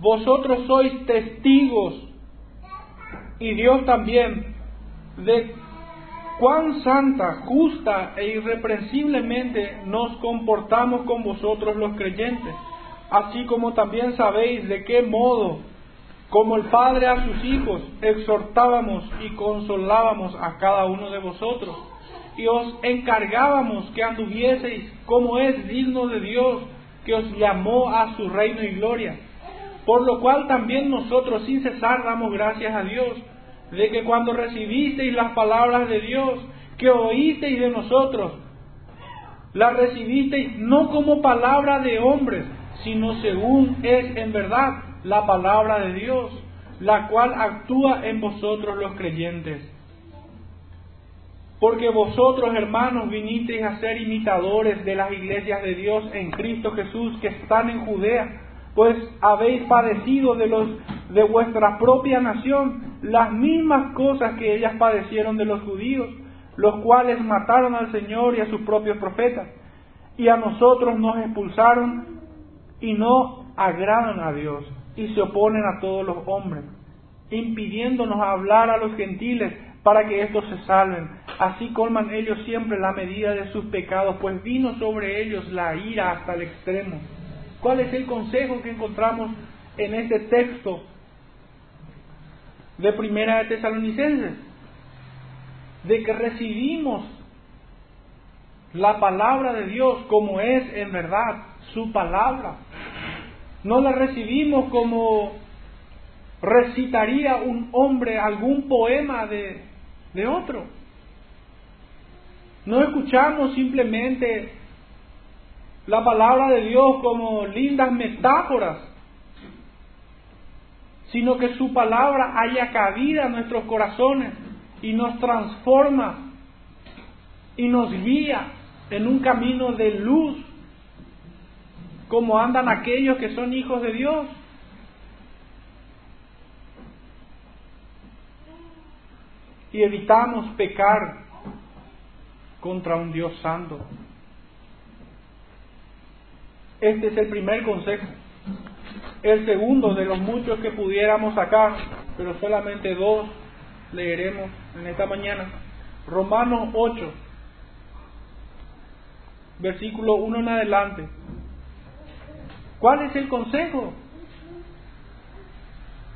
vosotros sois testigos y Dios también de cuán santa, justa e irreprensiblemente nos comportamos con vosotros los creyentes, así como también sabéis de qué modo, como el Padre a sus hijos, exhortábamos y consolábamos a cada uno de vosotros y os encargábamos que anduvieseis como es digno de Dios, que os llamó a su reino y gloria. Por lo cual también nosotros sin cesar damos gracias a Dios, de que cuando recibisteis las palabras de Dios, que oísteis de nosotros, las recibisteis no como palabra de hombres, sino según es en verdad la palabra de Dios, la cual actúa en vosotros los creyentes. Porque vosotros, hermanos, vinisteis a ser imitadores de las iglesias de Dios en Cristo Jesús que están en Judea, pues habéis padecido de los de vuestra propia nación las mismas cosas que ellas padecieron de los judíos, los cuales mataron al Señor y a sus propios profetas, y a nosotros nos expulsaron y no agradan a Dios y se oponen a todos los hombres, impidiéndonos hablar a los gentiles para que éstos se salven. Así colman ellos siempre la medida de sus pecados, pues vino sobre ellos la ira hasta el extremo. ¿Cuál es el consejo que encontramos en este texto de Primera de Tesalonicenses? De que recibimos la palabra de Dios como es en verdad su palabra. No la recibimos como recitaría un hombre algún poema de, de otro. No escuchamos simplemente la palabra de Dios como lindas metáforas, sino que su palabra haya cabida en nuestros corazones y nos transforma y nos guía en un camino de luz, como andan aquellos que son hijos de Dios. Y evitamos pecar contra un Dios santo. Este es el primer consejo. El segundo de los muchos que pudiéramos sacar, pero solamente dos leeremos en esta mañana. Romanos 8, versículo 1 en adelante. ¿Cuál es el consejo?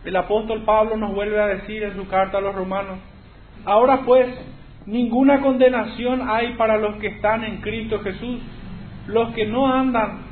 El apóstol Pablo nos vuelve a decir en su carta a los romanos, ahora pues, ninguna condenación hay para los que están en Cristo Jesús, los que no andan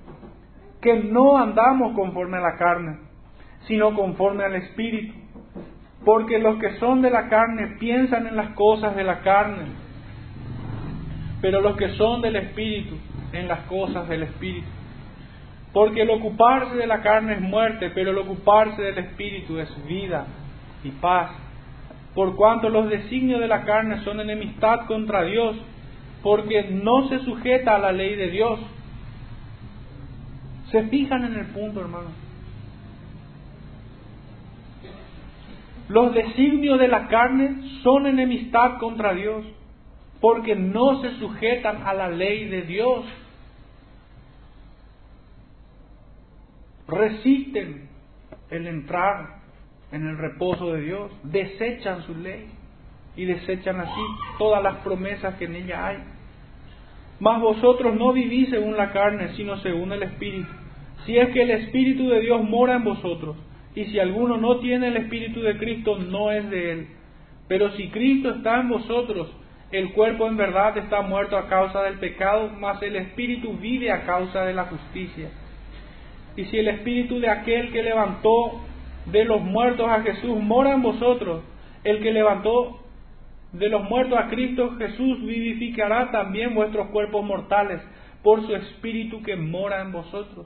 que no andamos conforme a la carne, sino conforme al Espíritu. Porque los que son de la carne piensan en las cosas de la carne, pero los que son del Espíritu en las cosas del Espíritu. Porque el ocuparse de la carne es muerte, pero el ocuparse del Espíritu es vida y paz. Por cuanto los designios de la carne son enemistad contra Dios, porque no se sujeta a la ley de Dios ¿Se fijan en el punto, hermano? Los designios de la carne son enemistad contra Dios, porque no se sujetan a la ley de Dios. Resisten el entrar en el reposo de Dios, desechan su ley y desechan así todas las promesas que en ella hay. Mas vosotros no vivís según la carne, sino según el Espíritu si es que el Espíritu de Dios mora en vosotros, y si alguno no tiene el Espíritu de Cristo, no es de él. Pero si Cristo está en vosotros, el cuerpo en verdad está muerto a causa del pecado, mas el Espíritu vive a causa de la justicia. Y si el Espíritu de aquel que levantó de los muertos a Jesús mora en vosotros, el que levantó de los muertos a Cristo Jesús vivificará también vuestros cuerpos mortales por su Espíritu que mora en vosotros.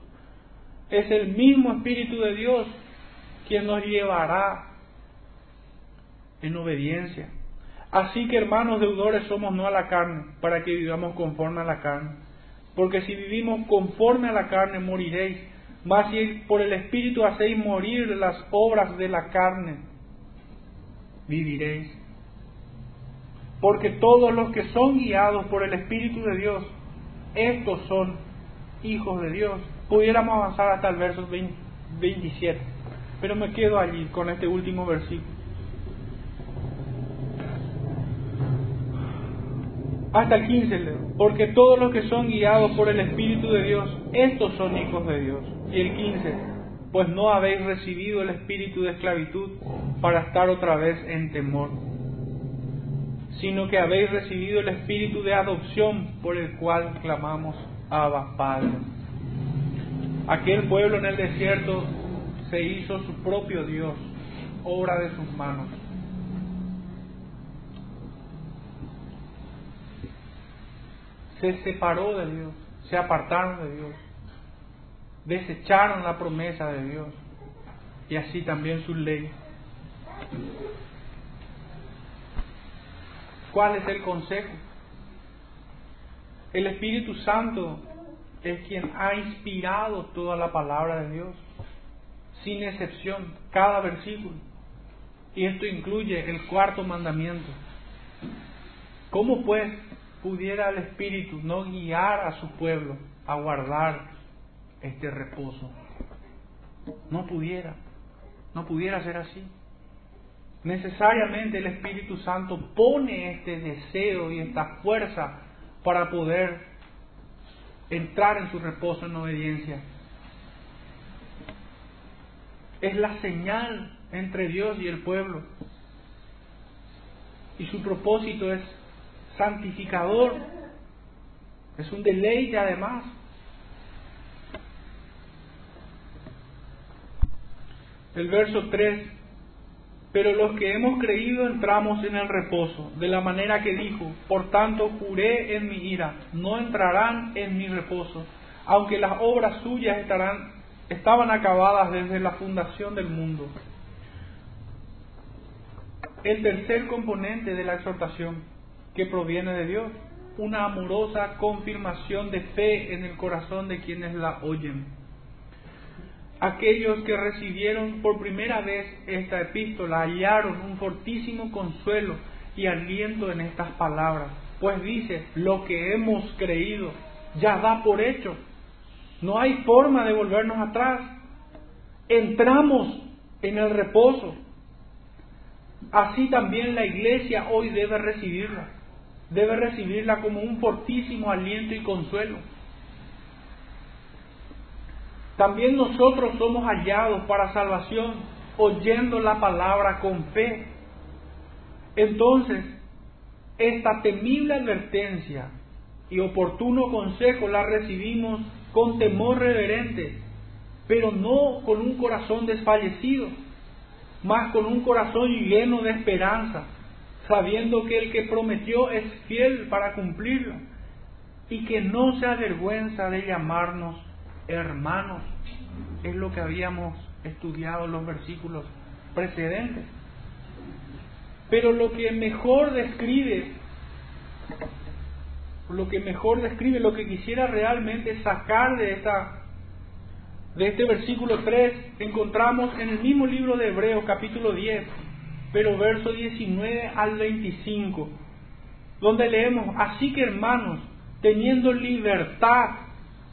Es el mismo Espíritu de Dios quien nos llevará en obediencia. Así que hermanos deudores somos no a la carne, para que vivamos conforme a la carne. Porque si vivimos conforme a la carne, moriréis. Mas si por el Espíritu hacéis morir las obras de la carne, viviréis. Porque todos los que son guiados por el Espíritu de Dios, estos son hijos de Dios pudiéramos avanzar hasta el verso 27, pero me quedo allí con este último versículo. Hasta el 15 Porque todos los que son guiados por el Espíritu de Dios, estos son hijos de Dios. Y el 15. Pues no habéis recibido el espíritu de esclavitud para estar otra vez en temor, sino que habéis recibido el espíritu de adopción por el cual clamamos Abba Padre. Aquel pueblo en el desierto se hizo su propio Dios, obra de sus manos. Se separó de Dios, se apartaron de Dios, desecharon la promesa de Dios y así también su ley. ¿Cuál es el consejo? El Espíritu Santo es quien ha inspirado toda la palabra de Dios, sin excepción, cada versículo. Y esto incluye el cuarto mandamiento. ¿Cómo pues pudiera el Espíritu no guiar a su pueblo a guardar este reposo? No pudiera, no pudiera ser así. Necesariamente el Espíritu Santo pone este deseo y esta fuerza para poder entrar en su reposo en obediencia. Es la señal entre Dios y el pueblo. Y su propósito es santificador. Es un deleite además. El verso 3 pero los que hemos creído entramos en el reposo, de la manera que dijo, por tanto juré en mi ira, no entrarán en mi reposo, aunque las obras suyas estarán, estaban acabadas desde la fundación del mundo. El tercer componente de la exhortación que proviene de Dios, una amorosa confirmación de fe en el corazón de quienes la oyen aquellos que recibieron por primera vez esta epístola hallaron un fortísimo consuelo y aliento en estas palabras, pues dice, lo que hemos creído ya da por hecho, no hay forma de volvernos atrás, entramos en el reposo. Así también la iglesia hoy debe recibirla, debe recibirla como un fortísimo aliento y consuelo. También nosotros somos hallados para salvación oyendo la palabra con fe. Entonces, esta temible advertencia y oportuno consejo la recibimos con temor reverente, pero no con un corazón desfallecido, más con un corazón lleno de esperanza, sabiendo que el que prometió es fiel para cumplirlo y que no se avergüenza de llamarnos hermanos. Es lo que habíamos estudiado en los versículos precedentes. Pero lo que mejor describe, lo que mejor describe, lo que quisiera realmente sacar de esta de este versículo 3 encontramos en el mismo libro de Hebreos capítulo 10, pero verso 19 al 25, donde leemos, así que hermanos, teniendo libertad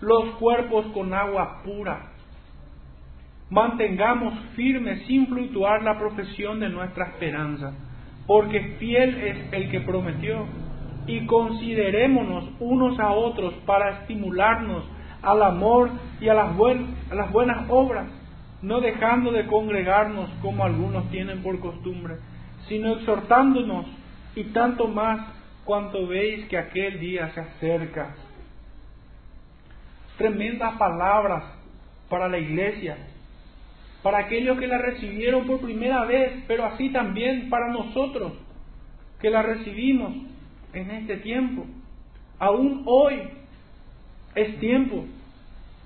los cuerpos con agua pura. Mantengamos firme sin fluctuar la profesión de nuestra esperanza, porque fiel es el que prometió, y considerémonos unos a otros para estimularnos al amor y a las, a las buenas obras, no dejando de congregarnos como algunos tienen por costumbre, sino exhortándonos y tanto más cuanto veis que aquel día se acerca tremendas palabras para la iglesia, para aquellos que la recibieron por primera vez, pero así también para nosotros que la recibimos en este tiempo. Aún hoy es tiempo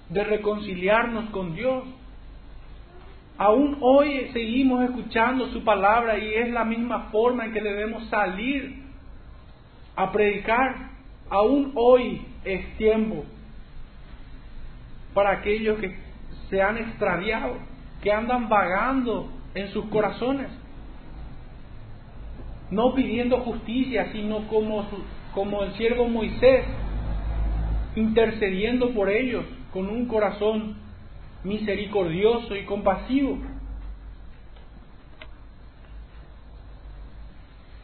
de reconciliarnos con Dios. Aún hoy seguimos escuchando su palabra y es la misma forma en que debemos salir a predicar aún hoy es tiempo para aquellos que se han extraviado, que andan vagando en sus corazones, no pidiendo justicia, sino como, el siervo Moisés, intercediendo por ellos con un corazón misericordioso y compasivo.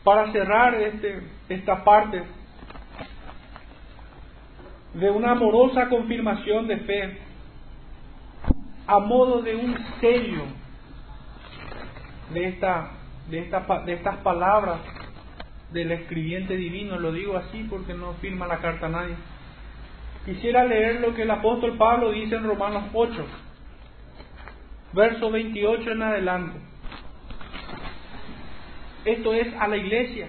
Para cerrar este, esta parte de una amorosa confirmación de fe, a modo de un sello de, esta, de, esta, de estas palabras del escribiente divino, lo digo así porque no firma la carta nadie. Quisiera leer lo que el apóstol Pablo dice en Romanos 8, verso 28 en adelante. Esto es a la iglesia.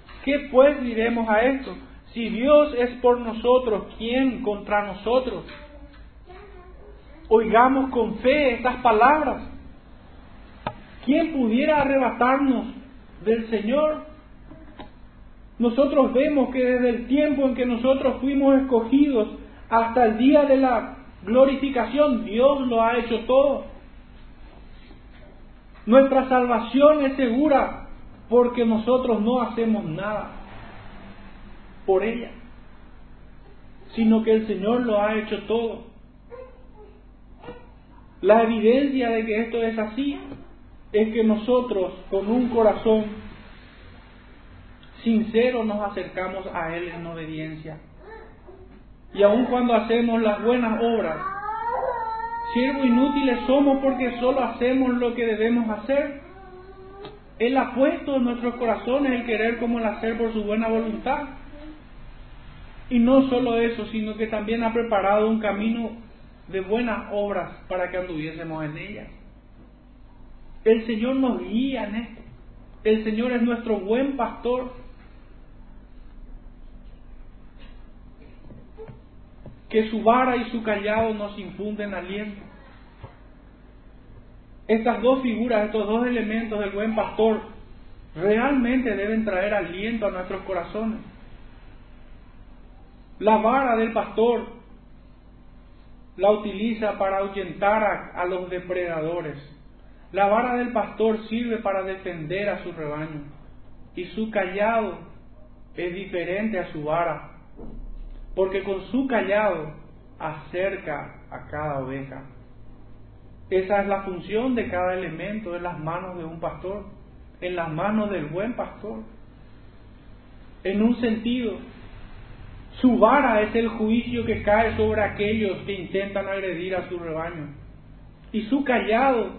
¿Qué pues diremos a esto? Si Dios es por nosotros, ¿quién contra nosotros? Oigamos con fe estas palabras. ¿Quién pudiera arrebatarnos del Señor? Nosotros vemos que desde el tiempo en que nosotros fuimos escogidos hasta el día de la glorificación, Dios lo ha hecho todo. Nuestra salvación es segura porque nosotros no hacemos nada por ella, sino que el Señor lo ha hecho todo. La evidencia de que esto es así es que nosotros con un corazón sincero nos acercamos a Él en obediencia. Y aun cuando hacemos las buenas obras, siervos inútiles somos porque solo hacemos lo que debemos hacer. Él ha puesto en nuestros corazones el querer como el hacer por su buena voluntad. Y no solo eso, sino que también ha preparado un camino de buenas obras para que anduviésemos en ellas. El Señor nos guía en esto. El Señor es nuestro buen pastor. Que su vara y su callado nos infunden aliento. Estas dos figuras, estos dos elementos del buen pastor, realmente deben traer aliento a nuestros corazones. La vara del pastor la utiliza para ahuyentar a, los depredadores. La vara del pastor sirve para defender a su rebaño. Y su callado es diferente a su vara, porque con su callado acerca a cada oveja. Esa es la función de cada elemento en las manos de un pastor, en las manos del buen pastor. En un sentido, su vara es el juicio que cae sobre aquellos que intentan agredir a su rebaño. Y su callado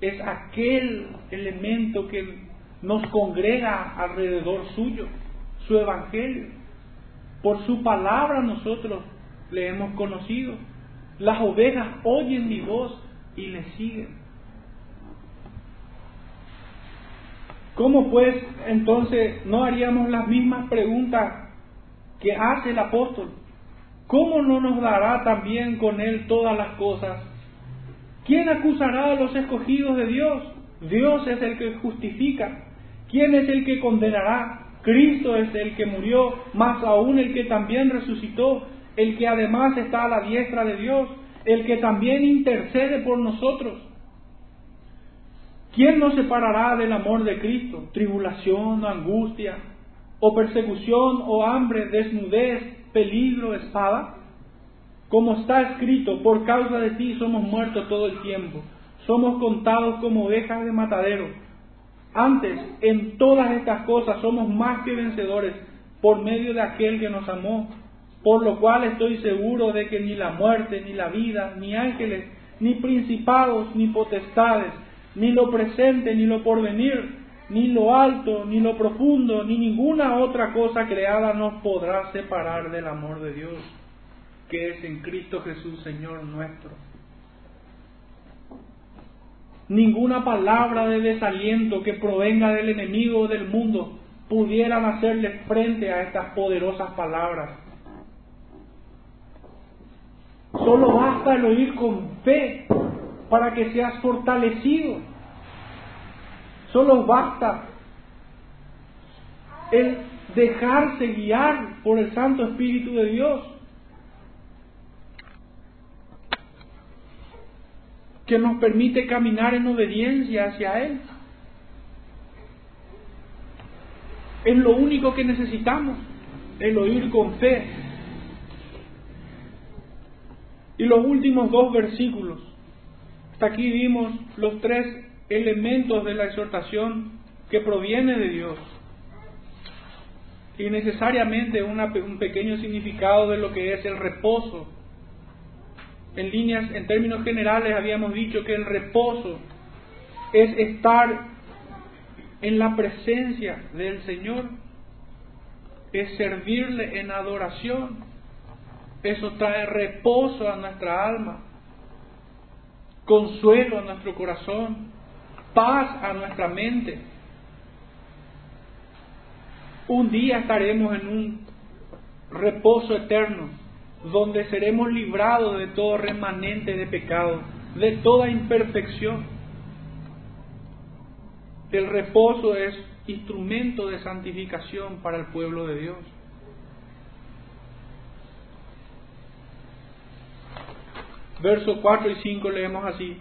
es aquel elemento que nos congrega alrededor suyo, su evangelio. Por su palabra nosotros le hemos conocido. Las ovejas oyen mi voz y le siguen. ¿Cómo pues entonces no haríamos las mismas preguntas que hace el apóstol, ¿cómo no nos dará también con él todas las cosas? ¿Quién acusará a los escogidos de Dios? Dios es el que justifica. ¿Quién es el que condenará? Cristo es el que murió, más aún el que también resucitó, el que además está a la diestra de Dios, el que también intercede por nosotros. ¿Quién nos separará del amor de Cristo? Tribulación, angustia, o persecución, o hambre, desnudez, peligro, espada? Como está escrito, por causa de ti somos muertos todo el tiempo, somos contados como ovejas de matadero. Antes, en todas estas cosas somos más que vencedores por medio de aquel que nos amó, por lo cual estoy seguro de que ni la muerte, ni la vida, ni ángeles, ni principados, ni potestades, ni lo presente, ni lo porvenir, ni lo alto, ni lo profundo, ni ninguna otra cosa creada nos podrá separar del amor de Dios, que es en Cristo Jesús, Señor nuestro. Ninguna palabra de desaliento que provenga del enemigo del mundo pudieran hacerle frente a estas poderosas palabras. Solo basta el oír con fe para que seas fortalecido. Solo basta el dejarse guiar por el Santo Espíritu de Dios. que nos permite caminar en obediencia hacia Él. Es lo único que necesitamos, el oír con fe. Y los últimos dos versículos. Hasta aquí vimos los tres elementos de la exhortación que proviene de Dios. Y necesariamente un pequeño significado de lo que es el reposo. En líneas, en términos generales, habíamos dicho que el reposo es estar en la presencia del Señor, es servirle en adoración. Eso trae reposo a nuestra alma, consuelo a nuestro corazón, paz a nuestra mente. Un día estaremos en un reposo eterno, donde seremos librados de todo remanente de pecado, de toda imperfección. El reposo es instrumento de santificación para el pueblo de Dios. Versos 4 y 5 leemos así.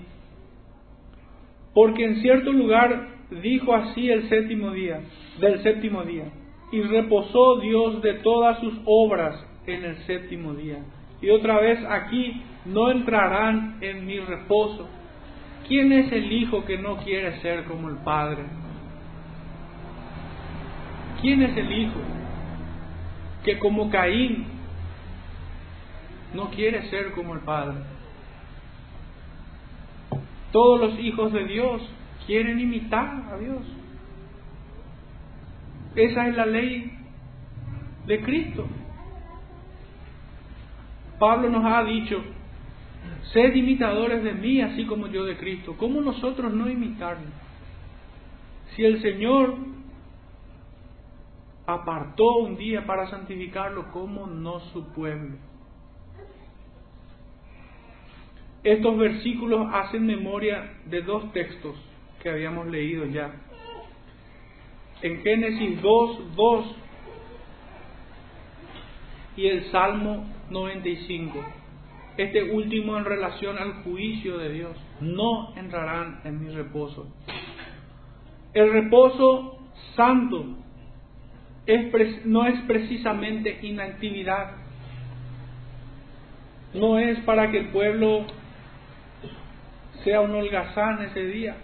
Porque en cierto lugar dijo así el séptimo día, del séptimo día, y reposó Dios de todas sus obras en el séptimo día. Y otra vez aquí no entrarán en mi reposo ¿Quién es el hijo que no quiere ser como el padre? ¿Quién es el hijo que como Caín no quiere ser como el padre? Todos los hijos de Dios quieren imitar a Dios. Esa es la ley de Cristo. Pablo nos ha dicho, Sed imitadores de mí, así como yo de Cristo. ¿Cómo nosotros no imitarlo? Si el Señor apartó un día para santificarlo, ¿cómo no su pueblo? Estos versículos hacen memoria de dos textos que habíamos leído ya. En Génesis 2, 2 y el Salmo 95 este último en relación al juicio de Dios. No entrarán en mi reposo. El reposo santo no es precisamente inactividad. No es para que el pueblo sea un holgazán ese día,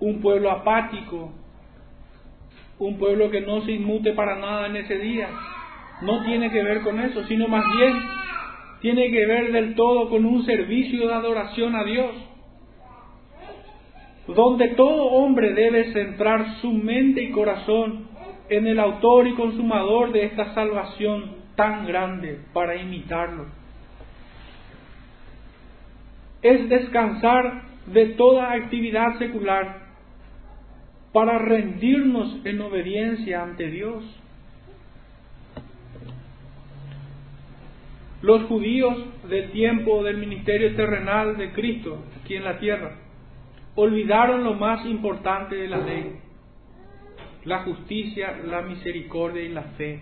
un pueblo apático, un pueblo que no se inmute para nada en ese día. No tiene que ver con eso, sino más bien tiene que ver del todo con un servicio de adoración a Dios, donde todo hombre debe centrar su mente y corazón en el autor y consumador de esta salvación tan grande para imitarlo. Es descansar de toda actividad secular para rendirnos en obediencia ante Dios Los judíos del tiempo del ministerio terrenal de Cristo aquí en la tierra olvidaron lo más importante de la ley, la justicia, la misericordia y la fe.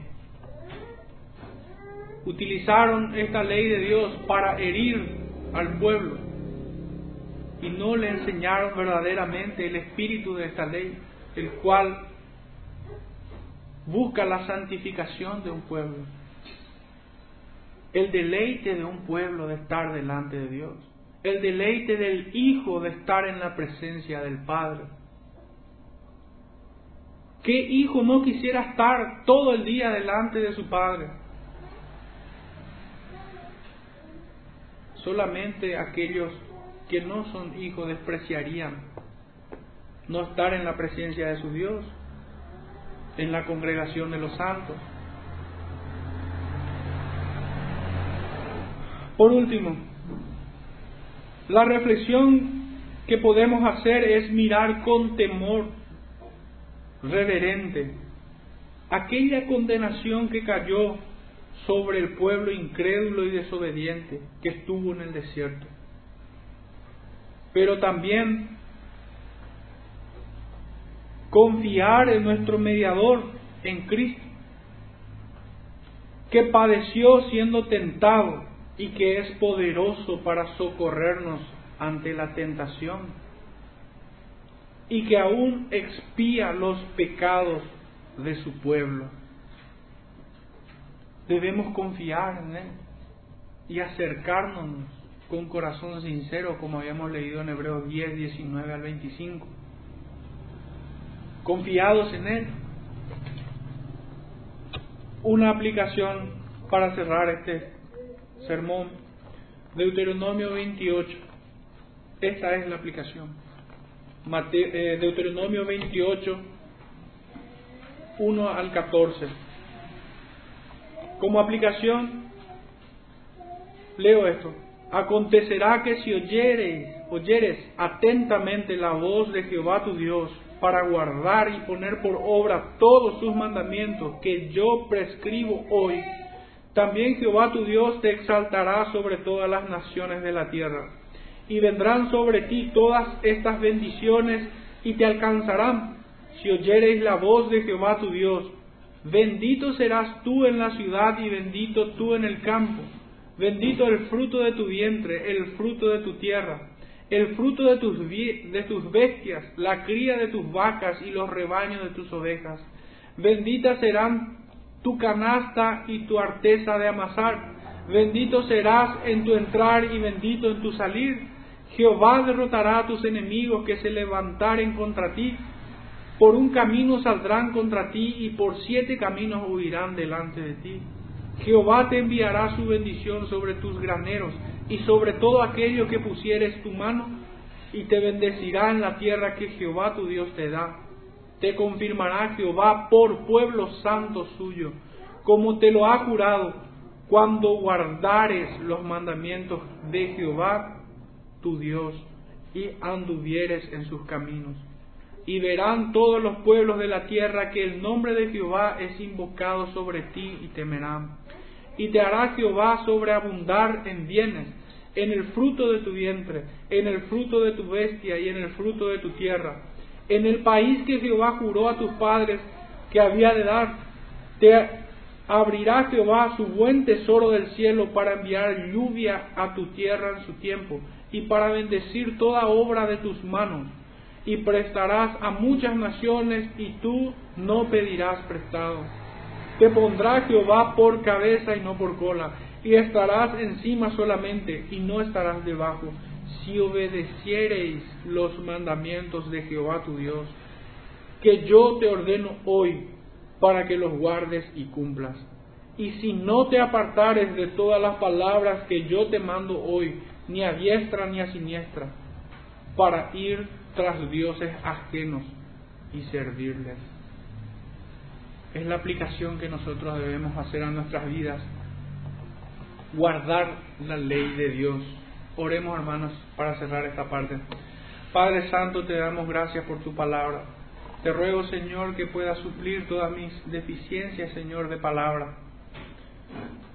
Utilizaron esta ley de Dios para herir al pueblo y no le enseñaron verdaderamente el espíritu de esta ley, el cual busca la santificación de un pueblo el deleite de un pueblo de estar delante de Dios, el deleite del Hijo de estar en la presencia del Padre. ¿Qué hijo no quisiera estar todo el día delante de su Padre? Solamente aquellos que no son hijos despreciarían no estar en la presencia de su Dios, en la congregación de los santos. Por último, la reflexión que podemos hacer es mirar con temor reverente aquella condenación que cayó sobre el pueblo incrédulo y desobediente que estuvo en el desierto. Pero también confiar en nuestro mediador, en Cristo, que padeció siendo tentado y que es poderoso para socorrernos ante la tentación y que aún expía los pecados de su pueblo. Debemos confiar en Él y acercarnos con corazón sincero, como habíamos leído en Hebreos 10, 19 al 25. Confiados en Él. Una aplicación para cerrar este sermón. Deuteronomio 28. Esta es la aplicación. Eh, Deuteronomio 28, 1 al 14. Como aplicación, leo esto. Acontecerá que si oyeres, oyeres atentamente la voz de Jehová tu Dios, para guardar y poner por obra todos sus mandamientos que yo prescribo hoy, también Jehová tu Dios te exaltará sobre todas las naciones de la tierra. Y vendrán sobre ti todas estas bendiciones y te alcanzarán si oyeres la voz de Jehová tu Dios. Bendito serás tú en la ciudad y bendito tú en el campo. Bendito el fruto de tu vientre, el fruto de tu tierra, el fruto de tus, de tus bestias, la cría de tus vacas y los rebaños de tus ovejas. Benditas serán tu canasta y tu arteza de amasar. Bendito serás en tu entrar y bendito en tu salir. Jehová derrotará a tus enemigos que se levantaren contra ti. Por un camino saldrán contra ti y por siete caminos huirán delante de ti. Jehová te enviará su bendición sobre tus graneros y sobre todo aquello que pusieres tu mano y te bendecirá en la tierra que Jehová tu Dios te da te confirmará Jehová por pueblo santo suyo, como te lo ha jurado, cuando guardares los mandamientos de Jehová tu Dios y anduvieres en sus caminos. Y verán todos los pueblos de la tierra que el nombre de Jehová es invocado sobre ti y temerán. Y te hará Jehová sobreabundar en bienes, en el fruto de tu vientre, en el fruto de tu bestia y en el fruto de tu tierra en el país que Jehová juró a tus padres que había de dar. Te abrirá Jehová su buen tesoro del cielo para enviar lluvia a tu tierra en su tiempo y para bendecir toda obra de tus manos. Y prestarás a muchas naciones y tú no pedirás prestado. Te pondrá Jehová por cabeza y no por cola, y estarás encima solamente y no estarás debajo si obedeciereis los mandamientos de Jehová tu Dios, que yo te ordeno hoy para que los guardes y cumplas. Y si no te apartares de todas las palabras que yo te mando hoy, ni a diestra ni a siniestra, para ir tras dioses ajenos y servirles. Es la aplicación que nosotros debemos hacer a nuestras vidas, guardar la ley de Dios Oremos, hermanos, para cerrar esta parte. Padre Santo, te damos gracias por tu palabra. Te ruego, Señor, que puedas suplir todas mis deficiencias, Señor, de palabra.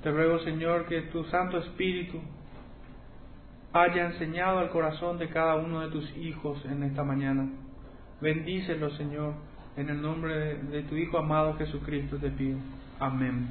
Te ruego, Señor, que tu Santo Espíritu haya enseñado al corazón de cada uno de tus hijos en esta mañana. Bendícelo, Señor, en el nombre de, tu Hijo amado Jesucristo te pido. Amén.